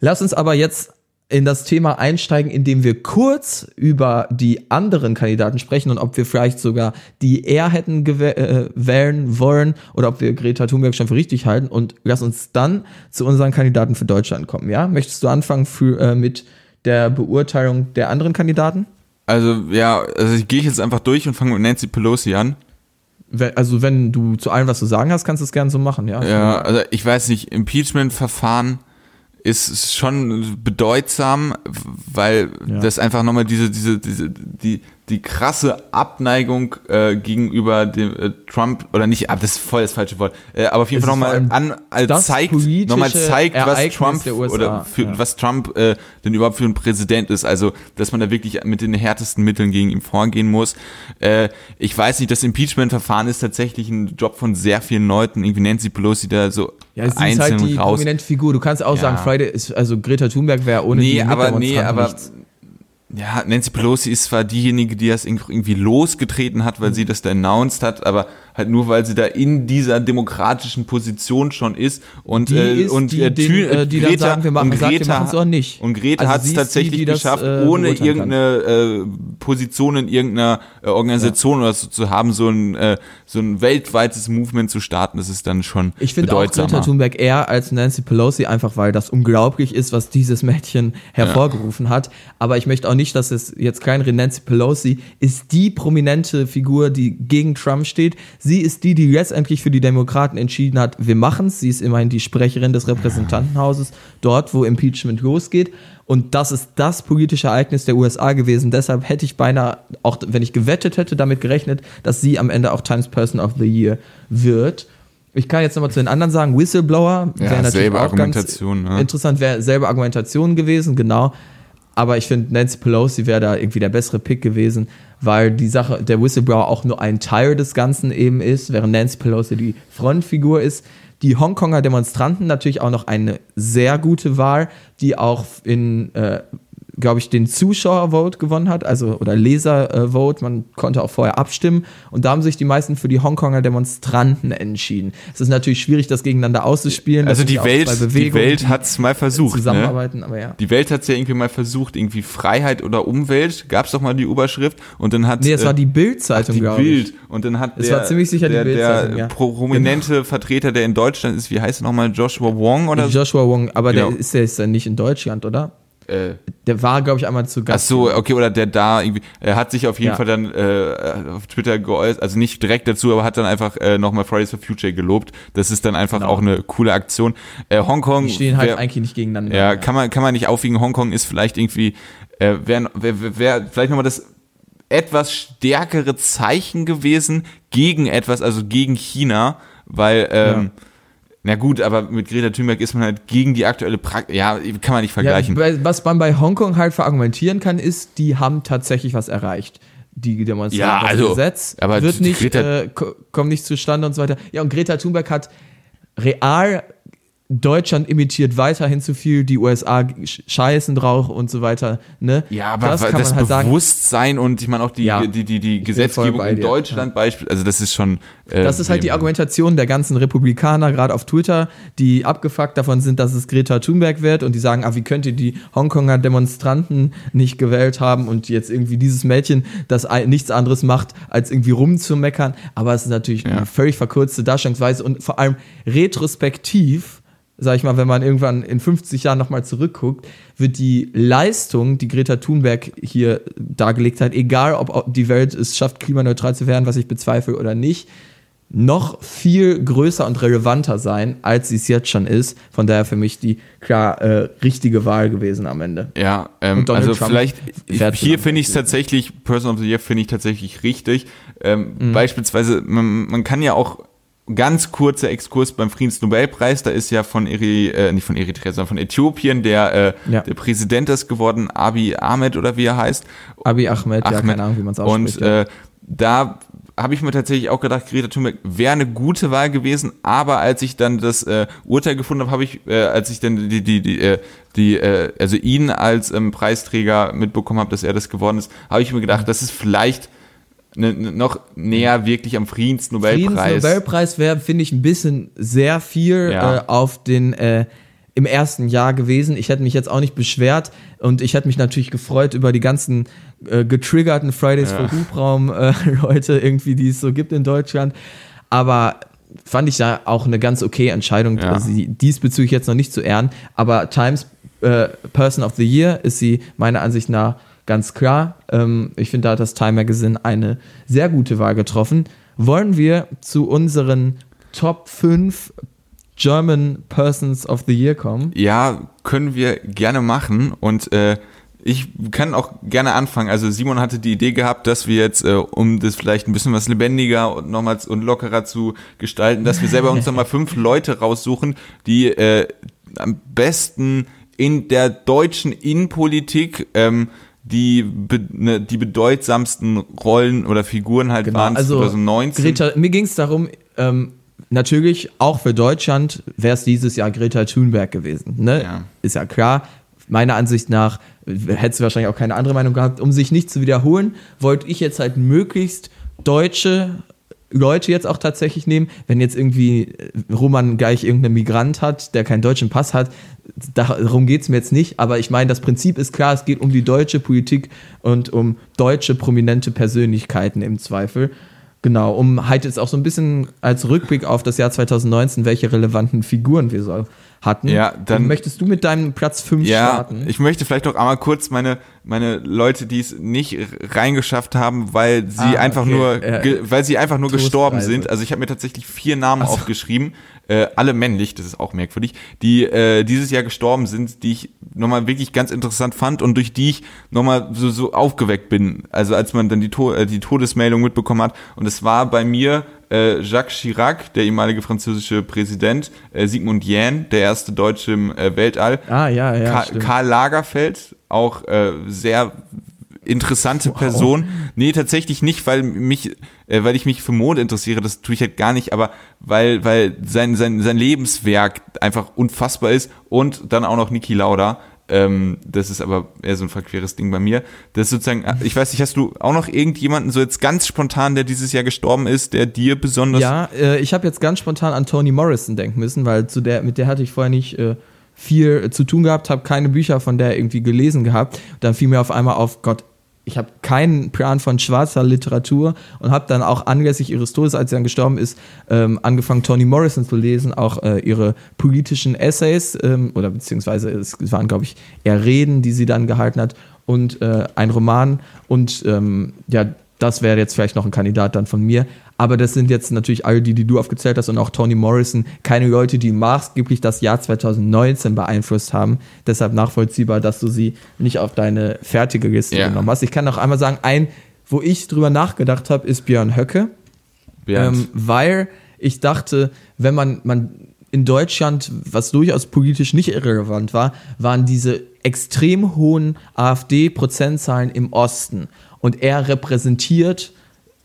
Lass uns aber jetzt in das Thema einsteigen, indem wir kurz über die anderen Kandidaten sprechen und ob wir vielleicht sogar die er hätten äh, wählen wollen oder ob wir Greta Thunberg schon für richtig halten. Und lass uns dann zu unseren Kandidaten für Deutschland kommen. Ja, möchtest du anfangen für, äh, mit der Beurteilung der anderen Kandidaten? Also ja, also ich gehe jetzt einfach durch und fange mit Nancy Pelosi an also wenn du zu allem was zu sagen hast, kannst du es gerne so machen, ja. Ja, also ich weiß nicht, Impeachment-Verfahren ist schon bedeutsam, weil ja. das einfach nochmal diese, diese, diese, die, die krasse Abneigung äh, gegenüber dem äh, Trump oder nicht, ah, das ist voll das falsche Wort, äh, aber auf jeden Es Fall ist nochmal an, äh, zeigt, nochmal zeigt, was Trump oder für, ja. was Trump äh, denn überhaupt für ein Präsident ist. Also, dass man da wirklich mit den härtesten Mitteln gegen ihn vorgehen muss. Äh, ich weiß nicht, das Impeachment-Verfahren ist tatsächlich ein Job von sehr vielen Leuten. Irgendwie Nancy Pelosi da so Ja, sie ist einzeln halt die raus. prominente Figur. Du kannst auch Ja. sagen, Friday ist, also Greta Thunberg wäre ohne Nee, die aber nee, aber nichts. Ja, Nancy Pelosi ist zwar diejenige, die das irgendwie losgetreten hat, weil sie das da announced hat, aber halt nur, weil sie da in dieser demokratischen Position schon ist und Die äh, ist und die, äh, den, Thü- äh, die dann Greta sagen, wir machen, und sagt, wir Greta auch nicht. und Greta Also hat es die, tatsächlich die das, geschafft, äh, ohne irgendeine äh, Position in irgendeiner äh, Organisation oder so zu haben, so ein äh, so ein weltweites Movement zu starten. Das ist dann schon Ich finde auch. Greta Thunberg eher als Nancy Pelosi, einfach weil das unglaublich ist, was dieses Mädchen hervorgerufen hat. Aber ich möchte auch nicht, dass es jetzt kleinere Nancy Pelosi ist die prominente Figur, die gegen Trump steht. Sie ist die, die letztendlich für die Demokraten entschieden hat, wir machen's. Sie ist immerhin die Sprecherin des Repräsentantenhauses, dort, wo Impeachment losgeht. Und das ist das politische Ereignis der USA gewesen. Deshalb hätte ich beinahe, auch wenn ich gewettet hätte, damit gerechnet, dass sie am Ende auch Times Person of the Year wird. Ich kann jetzt nochmal zu den anderen sagen, Whistleblower Ja, wäre natürlich selbe auch Argumentation, ganz ne? interessant, wäre selbe Argumentation gewesen, genau. Aber ich finde, Nancy Pelosi wäre da irgendwie der bessere Pick gewesen, weil die Sache, der Whistleblower auch nur ein Teil des Ganzen eben ist, während Nancy Pelosi die Frontfigur ist. Die Hongkonger Demonstranten natürlich auch noch eine sehr gute Wahl, die auch in, äh, glaube ich, den Zuschauervote gewonnen hat, also oder Leservote. Man konnte auch vorher abstimmen und da haben sich die meisten für die Hongkonger Demonstranten entschieden. Es ist natürlich schwierig, das gegeneinander auszuspielen. Also die Welt, die Welt die hat's mal versucht. Ne? zusammenarbeiten, aber ja. Die Welt hat es ja irgendwie mal versucht, irgendwie Freiheit oder Umwelt, gab's doch mal die Überschrift und dann hat Nee, es äh, war die Bild-Zeitung, die glaube ich. Bild und dann hat Es der, war ziemlich sicher die der, Bild-Zeitung, der ja. prominente Vertreter, der in Deutschland ist, wie heißt er nochmal, Joshua Wong oder so? Joshua Wong, aber Genau. der ist ja ist ja nicht in Deutschland, oder? Äh, Der war, glaube ich, einmal zu ach Gast. so, okay, oder der da irgendwie, er hat sich auf jeden Ja. Fall dann äh, auf Twitter geäußert, also nicht direkt dazu, aber hat dann einfach äh, nochmal Fridays for Future gelobt. Das ist dann einfach Genau. auch eine coole Aktion. Äh, Hongkong. Die stehen halt wär- eigentlich nicht gegeneinander. Ja, kann man, kann man nicht aufwiegen. Hongkong ist vielleicht irgendwie, äh, wäre wär, wär, wär vielleicht nochmal das etwas stärkere Zeichen gewesen gegen etwas, also gegen China, weil, ähm, na gut, aber mit Greta Thunberg ist man halt gegen die aktuelle Praxis, ja, kann man nicht vergleichen. Ja, was man bei Hongkong halt verargumentieren kann, ist, die haben tatsächlich was erreicht. Die Demonstranten. Ja, Das also, Gesetz aber wird nicht, äh, ko- kommt nicht zustande und so weiter. Ja, und Greta Thunberg hat real Deutschland imitiert weiterhin zu viel, die USA sch- scheißen drauf und so weiter. Ne? Ja, aber das das, kann man halt sagen. Bewusstsein und ich meine auch die, Ja. die, die, die Gesetzgebung in Deutschland Beispiel, also das ist schon. Äh, Das ist halt die Argumentation der ganzen Republikaner, gerade auf Twitter, die abgefuckt davon sind, dass es Greta Thunberg wird und die sagen, ah, wie könnt ihr die Hongkonger Demonstranten nicht gewählt haben und jetzt irgendwie dieses Mädchen, das nichts anderes macht, als irgendwie rumzumeckern. Aber es ist natürlich Ja. eine völlig verkürzte Darstellungsweise und vor allem retrospektiv, sag ich mal, wenn man irgendwann in 50 Jahren nochmal zurückguckt, wird die Leistung, die Greta Thunberg hier dargelegt hat, egal ob die Welt es schafft, klimaneutral zu werden, was ich bezweifle oder nicht, noch viel größer und relevanter sein, als sie es jetzt schon ist. Von daher für mich die klar äh, richtige Wahl gewesen am Ende. Ja, ähm, also Trump vielleicht, hier finde ich es tatsächlich, Person of the Year finde ich tatsächlich richtig. Ähm, Mhm. Beispielsweise, man, man kann ja auch ganz kurzer Exkurs beim Friedensnobelpreis, da ist ja von Eri, äh, nicht von Eritrea, sondern von Äthiopien der, äh, Ja. der Präsident das geworden, Abiy Ahmed oder wie er heißt. Abi Ahmed, ja, keine Ahnung, wie man es ausspricht. Und äh, da habe ich mir tatsächlich auch gedacht, Greta Thunberg wäre eine gute Wahl gewesen, aber als ich dann das äh, Urteil gefunden habe, habe ich, äh, als ich dann die, die, die, äh, die äh, also ihn als ähm, Preisträger mitbekommen habe, dass er das geworden ist, habe ich mir gedacht, das ist vielleicht ne, ne, noch näher wirklich am Friedensnobelpreis. Friedensnobelpreis wäre, finde ich, ein bisschen sehr viel Ja. äh, auf den äh, im ersten Jahr gewesen. Ich hätte mich jetzt auch nicht beschwert und ich hätte mich natürlich gefreut über die ganzen äh, getriggerten Fridays for Hubraum äh, irgendwie, die es so gibt in Deutschland. Aber fand ich da auch eine ganz okay Entscheidung, Ja. sie diesbezüglich jetzt noch nicht zu ehren. Aber Times äh, Person of the Year ist sie meiner Ansicht nach ganz klar. Ähm, ich finde, da hat das Time Magazine eine sehr gute Wahl getroffen. Wollen wir zu unseren Top 5 German Persons of the Year kommen? Ja, können wir gerne machen und äh, ich kann auch gerne anfangen. Also Simon hatte die Idee gehabt, dass wir jetzt, äh, um das vielleicht ein bisschen was lebendiger und nochmals und lockerer zu gestalten, dass wir selber uns nochmal fünf Leute raussuchen, die äh, am besten in der deutschen Innenpolitik ähm, die, be, ne, die bedeutsamsten Rollen oder Figuren halt genau, waren also 2019. Greta, mir ging es darum, ähm, natürlich auch für Deutschland wäre es dieses Jahr Greta Thunberg gewesen. Ne? Ja. Ist ja klar. Meiner Ansicht nach hättest du wahrscheinlich auch keine andere Meinung gehabt. Um sich nicht zu wiederholen, wollte ich jetzt halt möglichst deutsche Leute jetzt auch tatsächlich nehmen. Wenn jetzt irgendwie Roman gleich irgendeinen Migrant hat, der keinen deutschen Pass hat, darum geht es mir jetzt nicht. Aber ich meine, das Prinzip ist klar, es geht um die deutsche Politik und um deutsche prominente Persönlichkeiten im Zweifel. Genau, um halt jetzt auch so ein bisschen als Rückblick auf das Jahr 2019, welche relevanten Figuren wir so hatten. Ja, dann möchtest du mit deinem Platz 5 ja, starten. Ich möchte vielleicht auch einmal kurz meine, meine Leute, die es nicht reingeschafft haben, weil sie ah, einfach okay. nur, äh, weil sie einfach nur gestorben sind. Also ich habe mir tatsächlich vier Namen so. aufgeschrieben, äh, alle männlich, das ist auch merkwürdig, die äh, dieses Jahr gestorben sind, die ich nochmal wirklich ganz interessant fand und durch die ich nochmal so, so aufgeweckt bin. Also als man dann die, to äh, die Todesmeldung mitbekommen hat. Und es war bei mir äh, Jacques Chirac, der ehemalige französische Präsident, äh, Sigmund Jähn, der erste Deutsche im äh, Weltall, ah, ja, ja, Ka stimmt. Karl Lagerfeld, auch äh, sehr interessante wow. Person. Nee, tatsächlich nicht, weil mich, äh, weil ich mich für Mode interessiere, das tue ich halt gar nicht, aber weil, weil sein, sein, sein Lebenswerk einfach unfassbar ist und dann auch noch Niki Lauda. Ähm, das ist aber eher so ein verqueres Ding bei mir. Das ist sozusagen, ich weiß nicht, hast du auch noch irgendjemanden so jetzt ganz spontan, der dieses Jahr gestorben ist, der dir besonders. Ja, äh, ich habe jetzt ganz spontan an Toni Morrison denken müssen, weil zu der, mit der hatte ich vorher nicht äh, viel zu tun gehabt, habe keine Bücher von der irgendwie gelesen gehabt. Dann fiel mir auf einmal auf, Gott, ich habe keinen Plan von schwarzer Literatur und habe dann auch anlässlich ihres Todes, als sie dann gestorben ist, ähm, angefangen, Toni Morrison zu lesen, auch äh, ihre politischen Essays ähm, oder beziehungsweise es waren, glaube ich, eher Reden, die sie dann gehalten hat und äh, ein Roman und ähm, ja, das wäre jetzt vielleicht noch ein Kandidat dann von mir. Aber das sind jetzt natürlich alle die, die du aufgezählt hast und auch Toni Morrison, keine Leute, die maßgeblich das Jahr 2019 beeinflusst haben. Deshalb nachvollziehbar, dass du sie nicht auf deine fertige Liste ja. genommen hast. Ich kann auch einmal sagen, ein, wo ich drüber nachgedacht habe, ist Björn Höcke. Ähm, weil ich dachte, wenn man, man in Deutschland, was durchaus politisch nicht irrelevant war, waren diese extrem hohen AfD-Prozentzahlen im Osten und er repräsentiert,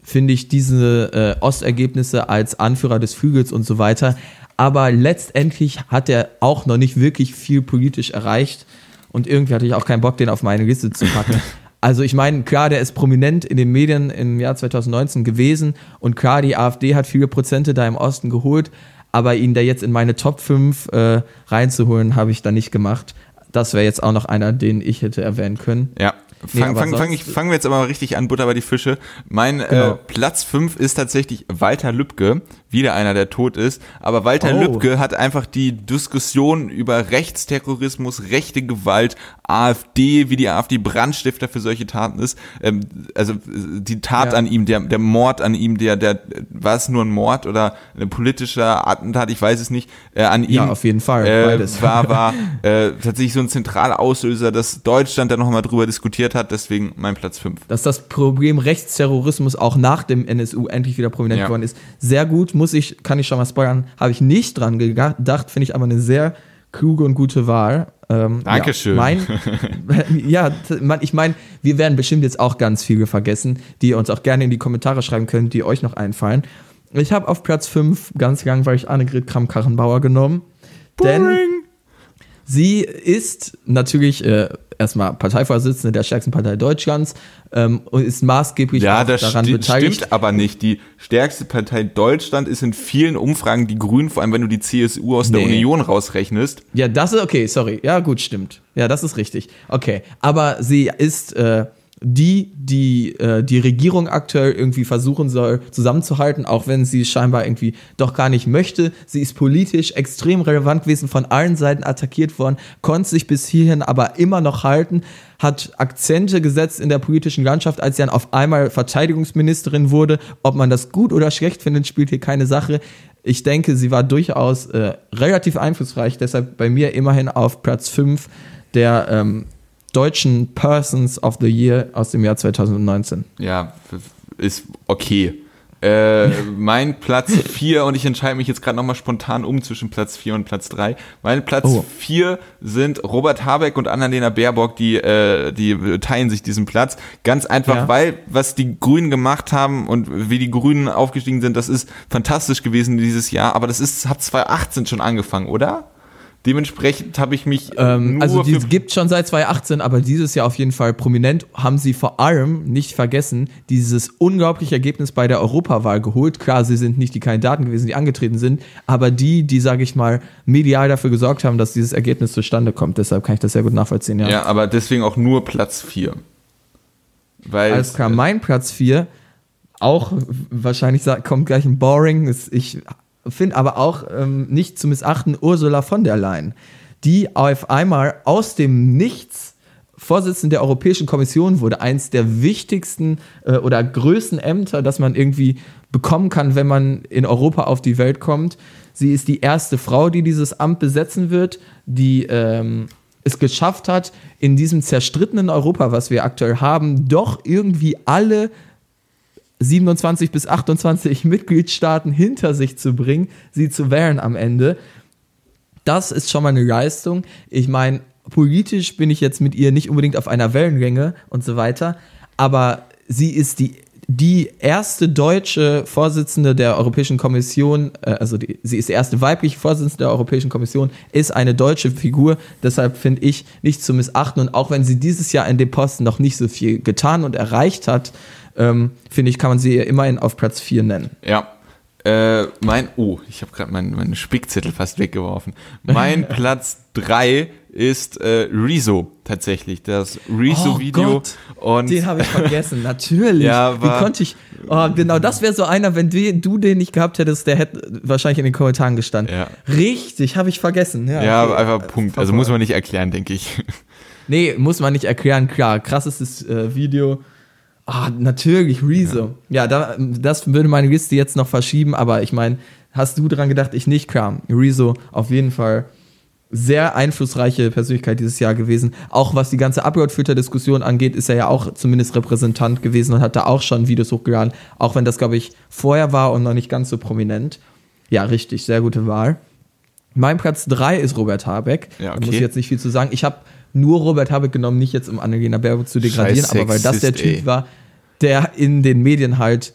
finde ich, diese äh, Ostergebnisse als Anführer des Flügels und so weiter. Aber letztendlich hat er auch noch nicht wirklich viel politisch erreicht und irgendwie hatte ich auch keinen Bock, den auf meine Liste zu packen. Also ich meine, klar, der ist prominent in den Medien im Jahr 2019 gewesen und klar, die AfD hat viele Prozente da im Osten geholt, aber ihn da jetzt in meine Top 5 äh, reinzuholen, habe ich da nicht gemacht. Das wäre jetzt auch noch einer, den ich hätte erwähnen können. Ja, Fang, nee, fang, fang ich, fangen wir jetzt aber mal richtig an, Butter bei die Fische. Mein äh, genau. äh, Platz 5 ist tatsächlich Walter Lübcke, wieder einer, der tot ist. Aber Walter oh. Lübcke hat einfach die Diskussion über Rechtsterrorismus, rechte Gewalt, AfD, wie die AfD Brandstifter für solche Taten ist. Ähm, also die Tat ja. an ihm, der, der Mord an ihm, der, der, war es nur ein Mord oder ein politischer Attentat, ich weiß es nicht, äh, an ihm. Ja, auf jeden Fall. Äh, war, war äh, tatsächlich so ein zentraler Auslöser, dass Deutschland da nochmal drüber diskutiert hat, deswegen mein Platz 5. Dass das Problem Rechtsterrorismus auch nach dem NSU endlich wieder prominent ja. geworden ist. Sehr gut, muss ich, kann ich schon mal spoilern, habe ich nicht dran gedacht, finde ich aber eine sehr kluge und gute Wahl. Ähm, Dankeschön. Ja, mein, ja ich meine, wir werden bestimmt jetzt auch ganz viele vergessen, die ihr uns auch gerne in die Kommentare schreiben könnt, die euch noch einfallen. Ich habe auf Platz 5 ganz langweilig Annegret Kramp-Karrenbauer genommen. Boring. Denn sie ist natürlich äh, erstmal Parteivorsitzende der stärksten Partei Deutschlands ähm, und ist maßgeblich ja, das daran sti beteiligt. stimmt aber nicht. Die stärkste Partei Deutschland ist in vielen Umfragen die Grünen, vor allem wenn du die CSU aus nee. der Union rausrechnest. Ja, das ist okay, sorry. Ja, gut, stimmt. Ja, das ist richtig. Okay, aber sie ist äh, die, die äh, die Regierung aktuell irgendwie versuchen soll zusammenzuhalten, auch wenn sie scheinbar irgendwie doch gar nicht möchte. Sie ist politisch extrem relevant gewesen, von allen Seiten attackiert worden, konnte sich bis hierhin aber immer noch halten, hat Akzente gesetzt in der politischen Landschaft, als sie dann auf einmal Verteidigungsministerin wurde. Ob man das gut oder schlecht findet, spielt hier keine Sache. Ich denke, sie war durchaus äh, relativ einflussreich, deshalb bei mir immerhin auf Platz 5 der ähm, deutschen Persons of the Year aus dem Jahr 2019. Ja, ist okay. Äh, mein Platz 4, und ich entscheide mich jetzt gerade nochmal spontan um zwischen Platz 4 und Platz 3. Mein Platz 4 oh. sind Robert Habeck und Annalena Baerbock, die, äh, die teilen sich diesen Platz. Ganz einfach, ja. weil was die Grünen gemacht haben und wie die Grünen aufgestiegen sind, das ist fantastisch gewesen dieses Jahr, aber das ist, hat 2018 schon angefangen, oder? Dementsprechend habe ich mich. Ähm, also, die gibt schon seit 2018, aber dieses Jahr auf jeden Fall prominent. Haben sie vor allem nicht vergessen, dieses unglaubliche Ergebnis bei der Europawahl geholt. Klar, sie sind nicht die Kandidaten gewesen, die angetreten sind, aber die, die, sage ich mal, medial dafür gesorgt haben, dass dieses Ergebnis zustande kommt. Deshalb kann ich das sehr gut nachvollziehen, ja. Ja, aber deswegen auch nur Platz 4. Weil. Alles klar, mein Platz 4 auch wahrscheinlich kommt gleich ein Boring. Ich finde aber auch ähm, nicht zu missachten Ursula von der Leyen, die auf einmal aus dem Nichts Vorsitzende der Europäischen Kommission wurde, eins der wichtigsten äh, oder größten Ämter, das man irgendwie bekommen kann, wenn man in Europa auf die Welt kommt. Sie ist die erste Frau, die dieses Amt besetzen wird, die ähm, es geschafft hat, in diesem zerstrittenen Europa, was wir aktuell haben, doch irgendwie alle 27 bis 28 Mitgliedstaaten hinter sich zu bringen, sie zu wählen am Ende. Das ist schon mal eine Leistung. Ich meine, politisch bin ich jetzt mit ihr nicht unbedingt auf einer Wellenlänge und so weiter, aber sie ist die die erste deutsche Vorsitzende der Europäischen Kommission, äh, also die, sie ist die erste weibliche Vorsitzende der Europäischen Kommission, ist eine deutsche Figur. Deshalb finde ich nicht zu missachten. Und auch wenn sie dieses Jahr in dem Posten noch nicht so viel getan und erreicht hat, ähm, finde ich, kann man sie immerhin auf Platz 4 nennen. Ja. Äh, mein, oh, ich habe gerade meinen mein Spickzettel fast weggeworfen. Mein Platz 3 ist äh, Rezo tatsächlich, das Rezo-Video. Oh und den habe ich vergessen, natürlich. Ja, Wie konnte ich? Oh, genau, das wäre so einer, wenn du, du, den nicht gehabt hättest, der hätte wahrscheinlich in den Kommentaren gestanden. Ja. Richtig, habe ich vergessen. Ja, ja okay. einfach Punkt. Also muss man nicht erklären, denke ich. Nee, muss man nicht erklären. Klar, krassestes äh, Video. Ah, natürlich, Rezo. Ja, ja da, das würde meine Liste jetzt noch verschieben, aber ich meine, hast du dran gedacht, ich nicht, klar. Rezo auf jeden Fall sehr einflussreiche Persönlichkeit dieses Jahr gewesen. Auch was die ganze Upload-Filter-Diskussion angeht, ist er ja auch zumindest Repräsentant gewesen und hat da auch schon Videos hochgeladen, auch wenn das, glaube ich, vorher war und noch nicht ganz so prominent. Ja, richtig, sehr gute Wahl. Mein Platz 3 ist Robert Habeck. Ja, okay. Da muss ich jetzt nicht viel zu sagen. Ich habe nur Robert Habeck genommen, nicht jetzt um Annalena Baerbock zu degradieren, aber weil das der Typ ey. war, der in den Medien halt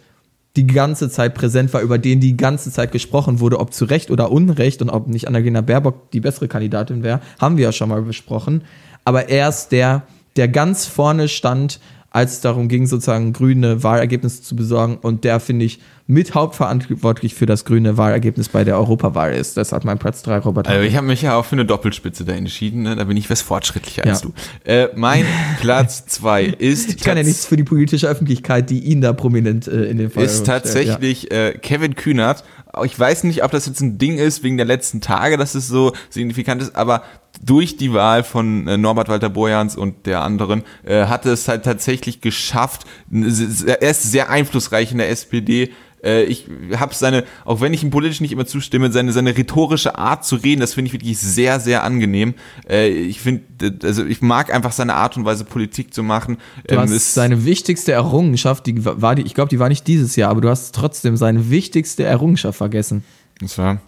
die ganze Zeit präsent war, über den die ganze Zeit gesprochen wurde, ob zu Recht oder Unrecht und ob nicht Annalena Baerbock die bessere Kandidatin wäre, haben wir ja schon mal besprochen. Aber er ist der, der ganz vorne stand, als es darum ging, sozusagen grüne Wahlergebnisse zu besorgen. Und der, finde ich, mit hauptverantwortlich für das grüne Wahlergebnis bei der Europawahl ist. Das hat mein Platz 3, Robert. Also ich habe mich ja auch für eine Doppelspitze da entschieden. Ne? Da bin ich was fortschrittlicher ja. als du. Äh, mein Platz 2 ist. Ich kann ja nichts für die politische Öffentlichkeit, die ihn da prominent äh, in den Fall Ist tatsächlich ja. äh, Kevin Kühnert. Ich weiß nicht, ob das jetzt ein Ding ist wegen der letzten Tage, dass es so signifikant ist, aber durch die Wahl von äh, Norbert Walter Borjans und der anderen äh, hat es halt tatsächlich geschafft. Er ist sehr einflussreich in der SPD äh, ich habe seine, auch wenn ich ihm politisch nicht immer zustimme, seine, seine rhetorische Art zu reden, das finde ich wirklich sehr, sehr angenehm. Äh, ich finde, also ich mag einfach seine Art und Weise, Politik zu machen. Du ähm, hast seine wichtigste Errungenschaft, die war die, ich glaube, die war nicht dieses Jahr, aber du hast trotzdem seine wichtigste Errungenschaft vergessen. Das war?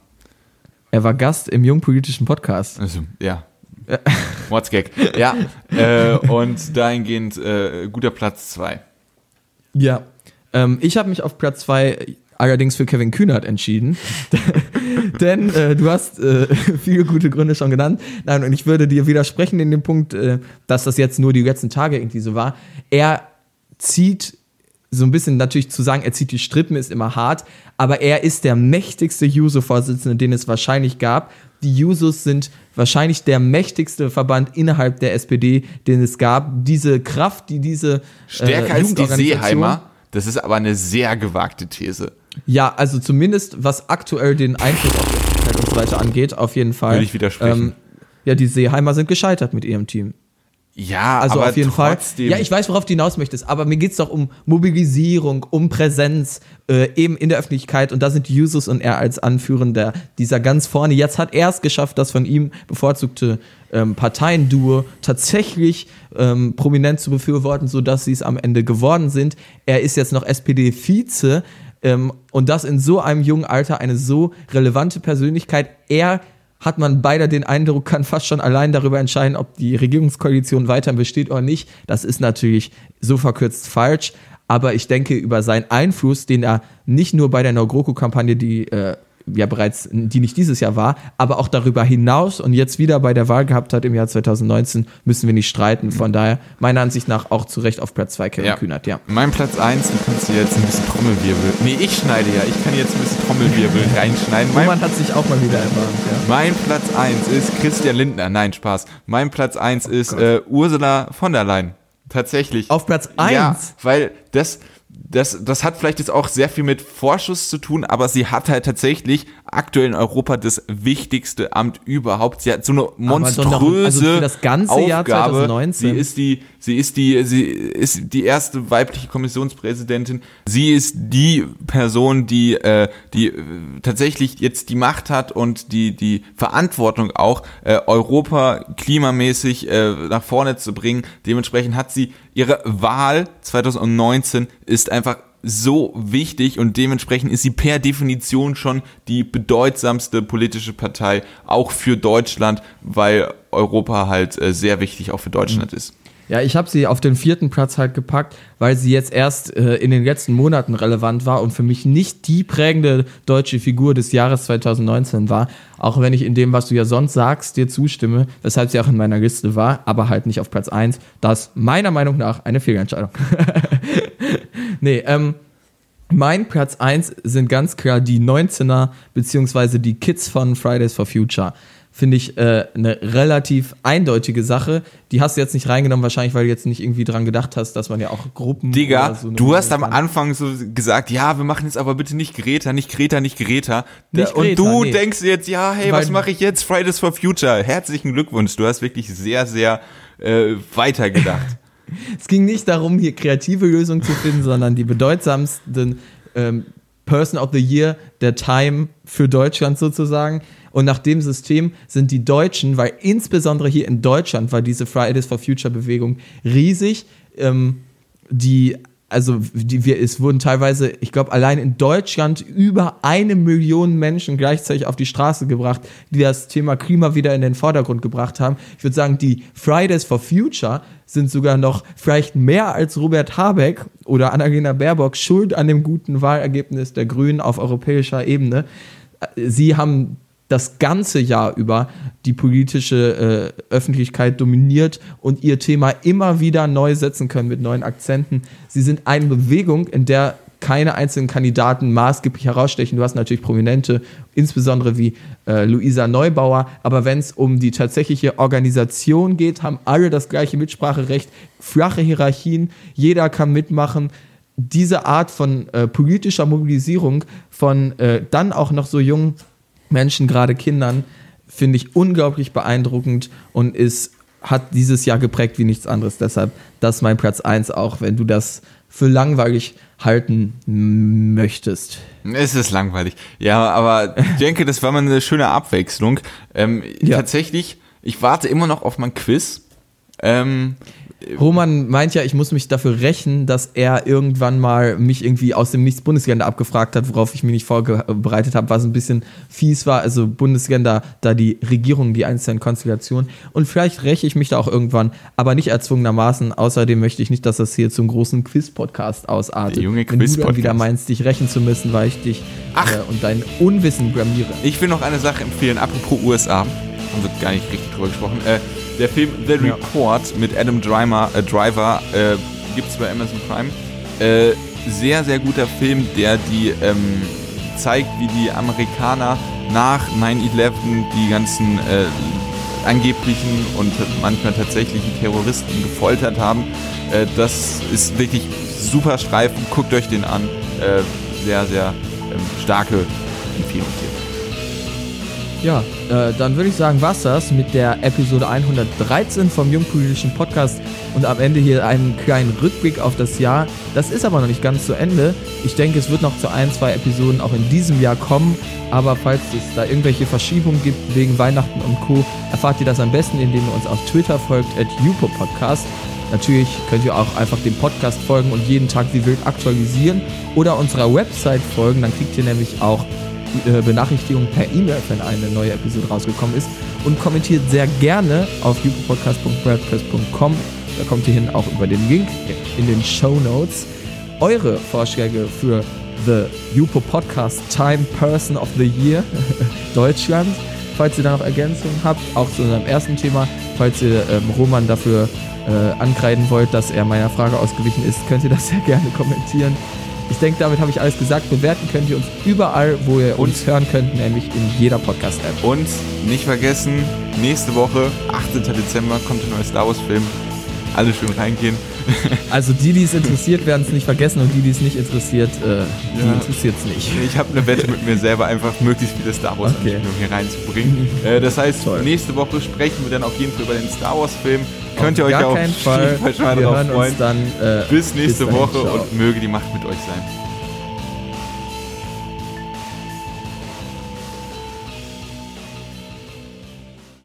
Er war Gast im Jungpolitischen Podcast. Also, ja. Mordsgag. ja. Äh, und dahingehend äh, guter Platz zwei. Ja, ähm, ich habe mich auf Platz 2 allerdings für Kevin Kühnert entschieden. Denn äh, du hast äh, viele gute Gründe schon genannt. Nein, und ich würde dir widersprechen in dem Punkt, äh, dass das jetzt nur die letzten Tage irgendwie so war. Er zieht so ein bisschen natürlich zu sagen, er zieht die Strippen, ist immer hart, aber er ist der mächtigste Juso-Vorsitzende, den es wahrscheinlich gab. Die Jusos sind wahrscheinlich der mächtigste Verband innerhalb der SPD, den es gab. Diese Kraft, die diese. Äh, Stärker als die Seeheimer. Das ist aber eine sehr gewagte These. Ja, also zumindest was aktuell den Einfluss auf und so weiter angeht, auf jeden Fall. Will ich widersprechen. Ähm, ja, die Seeheimer sind gescheitert mit ihrem Team. Ja, also aber auf jeden trotzdem. Fall. Ja, ich weiß, worauf du hinaus möchtest, aber mir geht's doch um Mobilisierung, um Präsenz, äh, eben in der Öffentlichkeit und da sind Jusus und er als Anführender dieser ganz vorne. Jetzt hat er es geschafft, das von ihm bevorzugte ähm, Parteienduo tatsächlich ähm, prominent zu befürworten, sodass sie es am Ende geworden sind. Er ist jetzt noch SPD-Vize ähm, und das in so einem jungen Alter eine so relevante Persönlichkeit. Er hat man beide den Eindruck, kann fast schon allein darüber entscheiden, ob die Regierungskoalition weiter besteht oder nicht. Das ist natürlich so verkürzt falsch. Aber ich denke, über seinen Einfluss, den er nicht nur bei der No-GroKo-Kampagne, die äh, ja bereits, die nicht dieses Jahr war, aber auch darüber hinaus und jetzt wieder bei der Wahl gehabt hat im Jahr 2019, müssen wir nicht streiten. Von daher, meiner Ansicht nach, auch zu Recht auf Platz 2 Kevin ja. Kühnert, ja. Mein Platz 1, du kannst dir jetzt ein bisschen Trommelwirbel. Nee, ich schneide ja. Ich kann jetzt ein bisschen Trommelwirbel reinschneiden. Mein, hat sich auch mal wieder erbarmt, ja. Mein Platz 1 ist Christian Lindner. Nein, Spaß. Mein Platz 1 ist oh äh, Ursula von der Leyen. Tatsächlich. Auf Platz 1? Ja, weil das, das, das hat vielleicht jetzt auch sehr viel mit Vorschuss zu tun, aber sie hat halt tatsächlich aktuell in Europa das wichtigste Amt überhaupt. Sie hat so eine monströse noch, also das ganze Aufgabe. Jahr 2019. Sie ist die, sie ist die, sie ist die erste weibliche Kommissionspräsidentin. Sie ist die Person, die, äh, die äh, tatsächlich jetzt die Macht hat und die, die Verantwortung auch, äh, Europa klimamäßig äh, nach vorne zu bringen. Dementsprechend hat sie ihre Wahl 2019 ist einfach so wichtig und dementsprechend ist sie per Definition schon die bedeutsamste politische Partei auch für Deutschland, weil Europa halt äh, sehr wichtig auch für Deutschland mhm. ist. Ja, ich habe sie auf den vierten Platz halt gepackt, weil sie jetzt erst äh, in den letzten Monaten relevant war und für mich nicht die prägende deutsche Figur des Jahres 2019 war. Auch wenn ich in dem, was du ja sonst sagst, dir zustimme, weshalb sie auch in meiner Liste war, aber halt nicht auf Platz 1. Das meiner Meinung nach eine Fehlentscheidung. nee, ähm, mein Platz 1 sind ganz klar die 19er, beziehungsweise die Kids von Fridays for Future finde ich äh, eine relativ eindeutige Sache. Die hast du jetzt nicht reingenommen, wahrscheinlich, weil du jetzt nicht irgendwie dran gedacht hast, dass man ja auch Gruppen. Digga, so du hast am Anfang so gesagt, ja, wir machen jetzt aber bitte nicht Greta, nicht Greta, nicht Greta. Nicht und Greta, du nee. denkst jetzt, ja, hey, weil was mache ich jetzt? Fridays for Future. Herzlichen Glückwunsch. Du hast wirklich sehr, sehr äh, weitergedacht. es ging nicht darum, hier kreative Lösungen zu finden, sondern die bedeutsamsten ähm, Person of the Year der Time für Deutschland sozusagen. Und nach dem System sind die Deutschen, weil insbesondere hier in Deutschland war diese Fridays for Future Bewegung riesig, ähm, die also die, wir, es wurden teilweise, ich glaube, allein in Deutschland über eine Million Menschen gleichzeitig auf die Straße gebracht, die das Thema Klima wieder in den Vordergrund gebracht haben. Ich würde sagen, die Fridays for Future sind sogar noch vielleicht mehr als Robert Habeck oder Annalena Baerbock schuld an dem guten Wahlergebnis der Grünen auf europäischer Ebene. Sie haben das ganze Jahr über die politische äh, Öffentlichkeit dominiert und ihr Thema immer wieder neu setzen können mit neuen Akzenten. Sie sind eine Bewegung, in der keine einzelnen Kandidaten maßgeblich herausstechen. Du hast natürlich Prominente, insbesondere wie äh, Luisa Neubauer, aber wenn es um die tatsächliche Organisation geht, haben alle das gleiche Mitspracherecht, flache Hierarchien, jeder kann mitmachen. Diese Art von äh, politischer Mobilisierung von äh, dann auch noch so jungen Menschen, gerade Kindern, finde ich unglaublich beeindruckend und ist, hat dieses Jahr geprägt wie nichts anderes. Deshalb, das ist mein Platz 1, auch wenn du das für langweilig halten möchtest. Es ist langweilig. Ja, aber ich denke, das war mal eine schöne Abwechslung. Ähm, ja. Tatsächlich, ich warte immer noch auf mein Quiz. Ähm, Roman meint ja, ich muss mich dafür rächen, dass er irgendwann mal mich irgendwie aus dem Nichts Bundesländer abgefragt hat, worauf ich mich nicht vorbereitet habe, was ein bisschen fies war. Also Bundesländer, da die Regierungen, die einzelnen Konstellationen. Und vielleicht räche ich mich da auch irgendwann, aber nicht erzwungenermaßen. Außerdem möchte ich nicht, dass das hier zum großen Quiz-Podcast ausartet. Der junge Quiz-Podcast. Wenn du dann wieder meinst, dich rächen zu müssen, weil ich dich Ach. Äh, und dein Unwissen blamiere. Ich will noch eine Sache empfehlen, apropos USA. Haben wir gar nicht richtig drüber gesprochen. Äh, der Film The Report ja. mit Adam Driver, äh, Driver äh, gibt es bei Amazon Prime. Äh, sehr, sehr guter Film, der die ähm, zeigt, wie die Amerikaner nach 9-11 die ganzen äh, angeblichen und manchmal tatsächlichen Terroristen gefoltert haben. Äh, das ist wirklich super Streifen. Guckt euch den an. Äh, sehr, sehr ähm, starke Empfehlung hier. Ja, äh, dann würde ich sagen, was das mit der Episode 113 vom Jungpolitischen Podcast und am Ende hier einen kleinen Rückblick auf das Jahr. Das ist aber noch nicht ganz zu Ende. Ich denke, es wird noch zu ein, zwei Episoden auch in diesem Jahr kommen. Aber falls es da irgendwelche Verschiebungen gibt wegen Weihnachten und Co., erfahrt ihr das am besten, indem ihr uns auf Twitter folgt, at Podcast. Natürlich könnt ihr auch einfach dem Podcast folgen und jeden Tag wie wild aktualisieren oder unserer Website folgen. Dann kriegt ihr nämlich auch Benachrichtigung per E-Mail, wenn eine neue Episode rausgekommen ist. Und kommentiert sehr gerne auf jupopodcast.wordpress.com. Da kommt ihr hin auch über den Link in den Show Notes. Eure Vorschläge für The Jupo Podcast Time Person of the Year Deutschland. Falls ihr da noch Ergänzungen habt, auch zu unserem ersten Thema, falls ihr ähm, Roman dafür äh, ankreiden wollt, dass er meiner Frage ausgewichen ist, könnt ihr das sehr gerne kommentieren. Ich denke, damit habe ich alles gesagt. Bewerten könnt ihr uns überall, wo ihr und uns hören könnt, nämlich in jeder Podcast-App. Und nicht vergessen, nächste Woche, 18. Dezember, kommt ein neuer Star Wars-Film. Alle schön reingehen. Also die, die es interessiert, werden es nicht vergessen und die, die es nicht interessiert, äh, die ja. interessiert es nicht. Ich habe eine Wette mit mir selber, einfach möglichst viele Star Wars okay. hier reinzubringen. äh, das heißt, Toll. nächste Woche sprechen wir dann auf jeden Fall über den Star Wars-Film. Könnt ihr euch auf jeden Fall schon mal drauf freuen. Dann, äh, bis nächste bis Woche Ciao. und möge die Macht mit euch sein.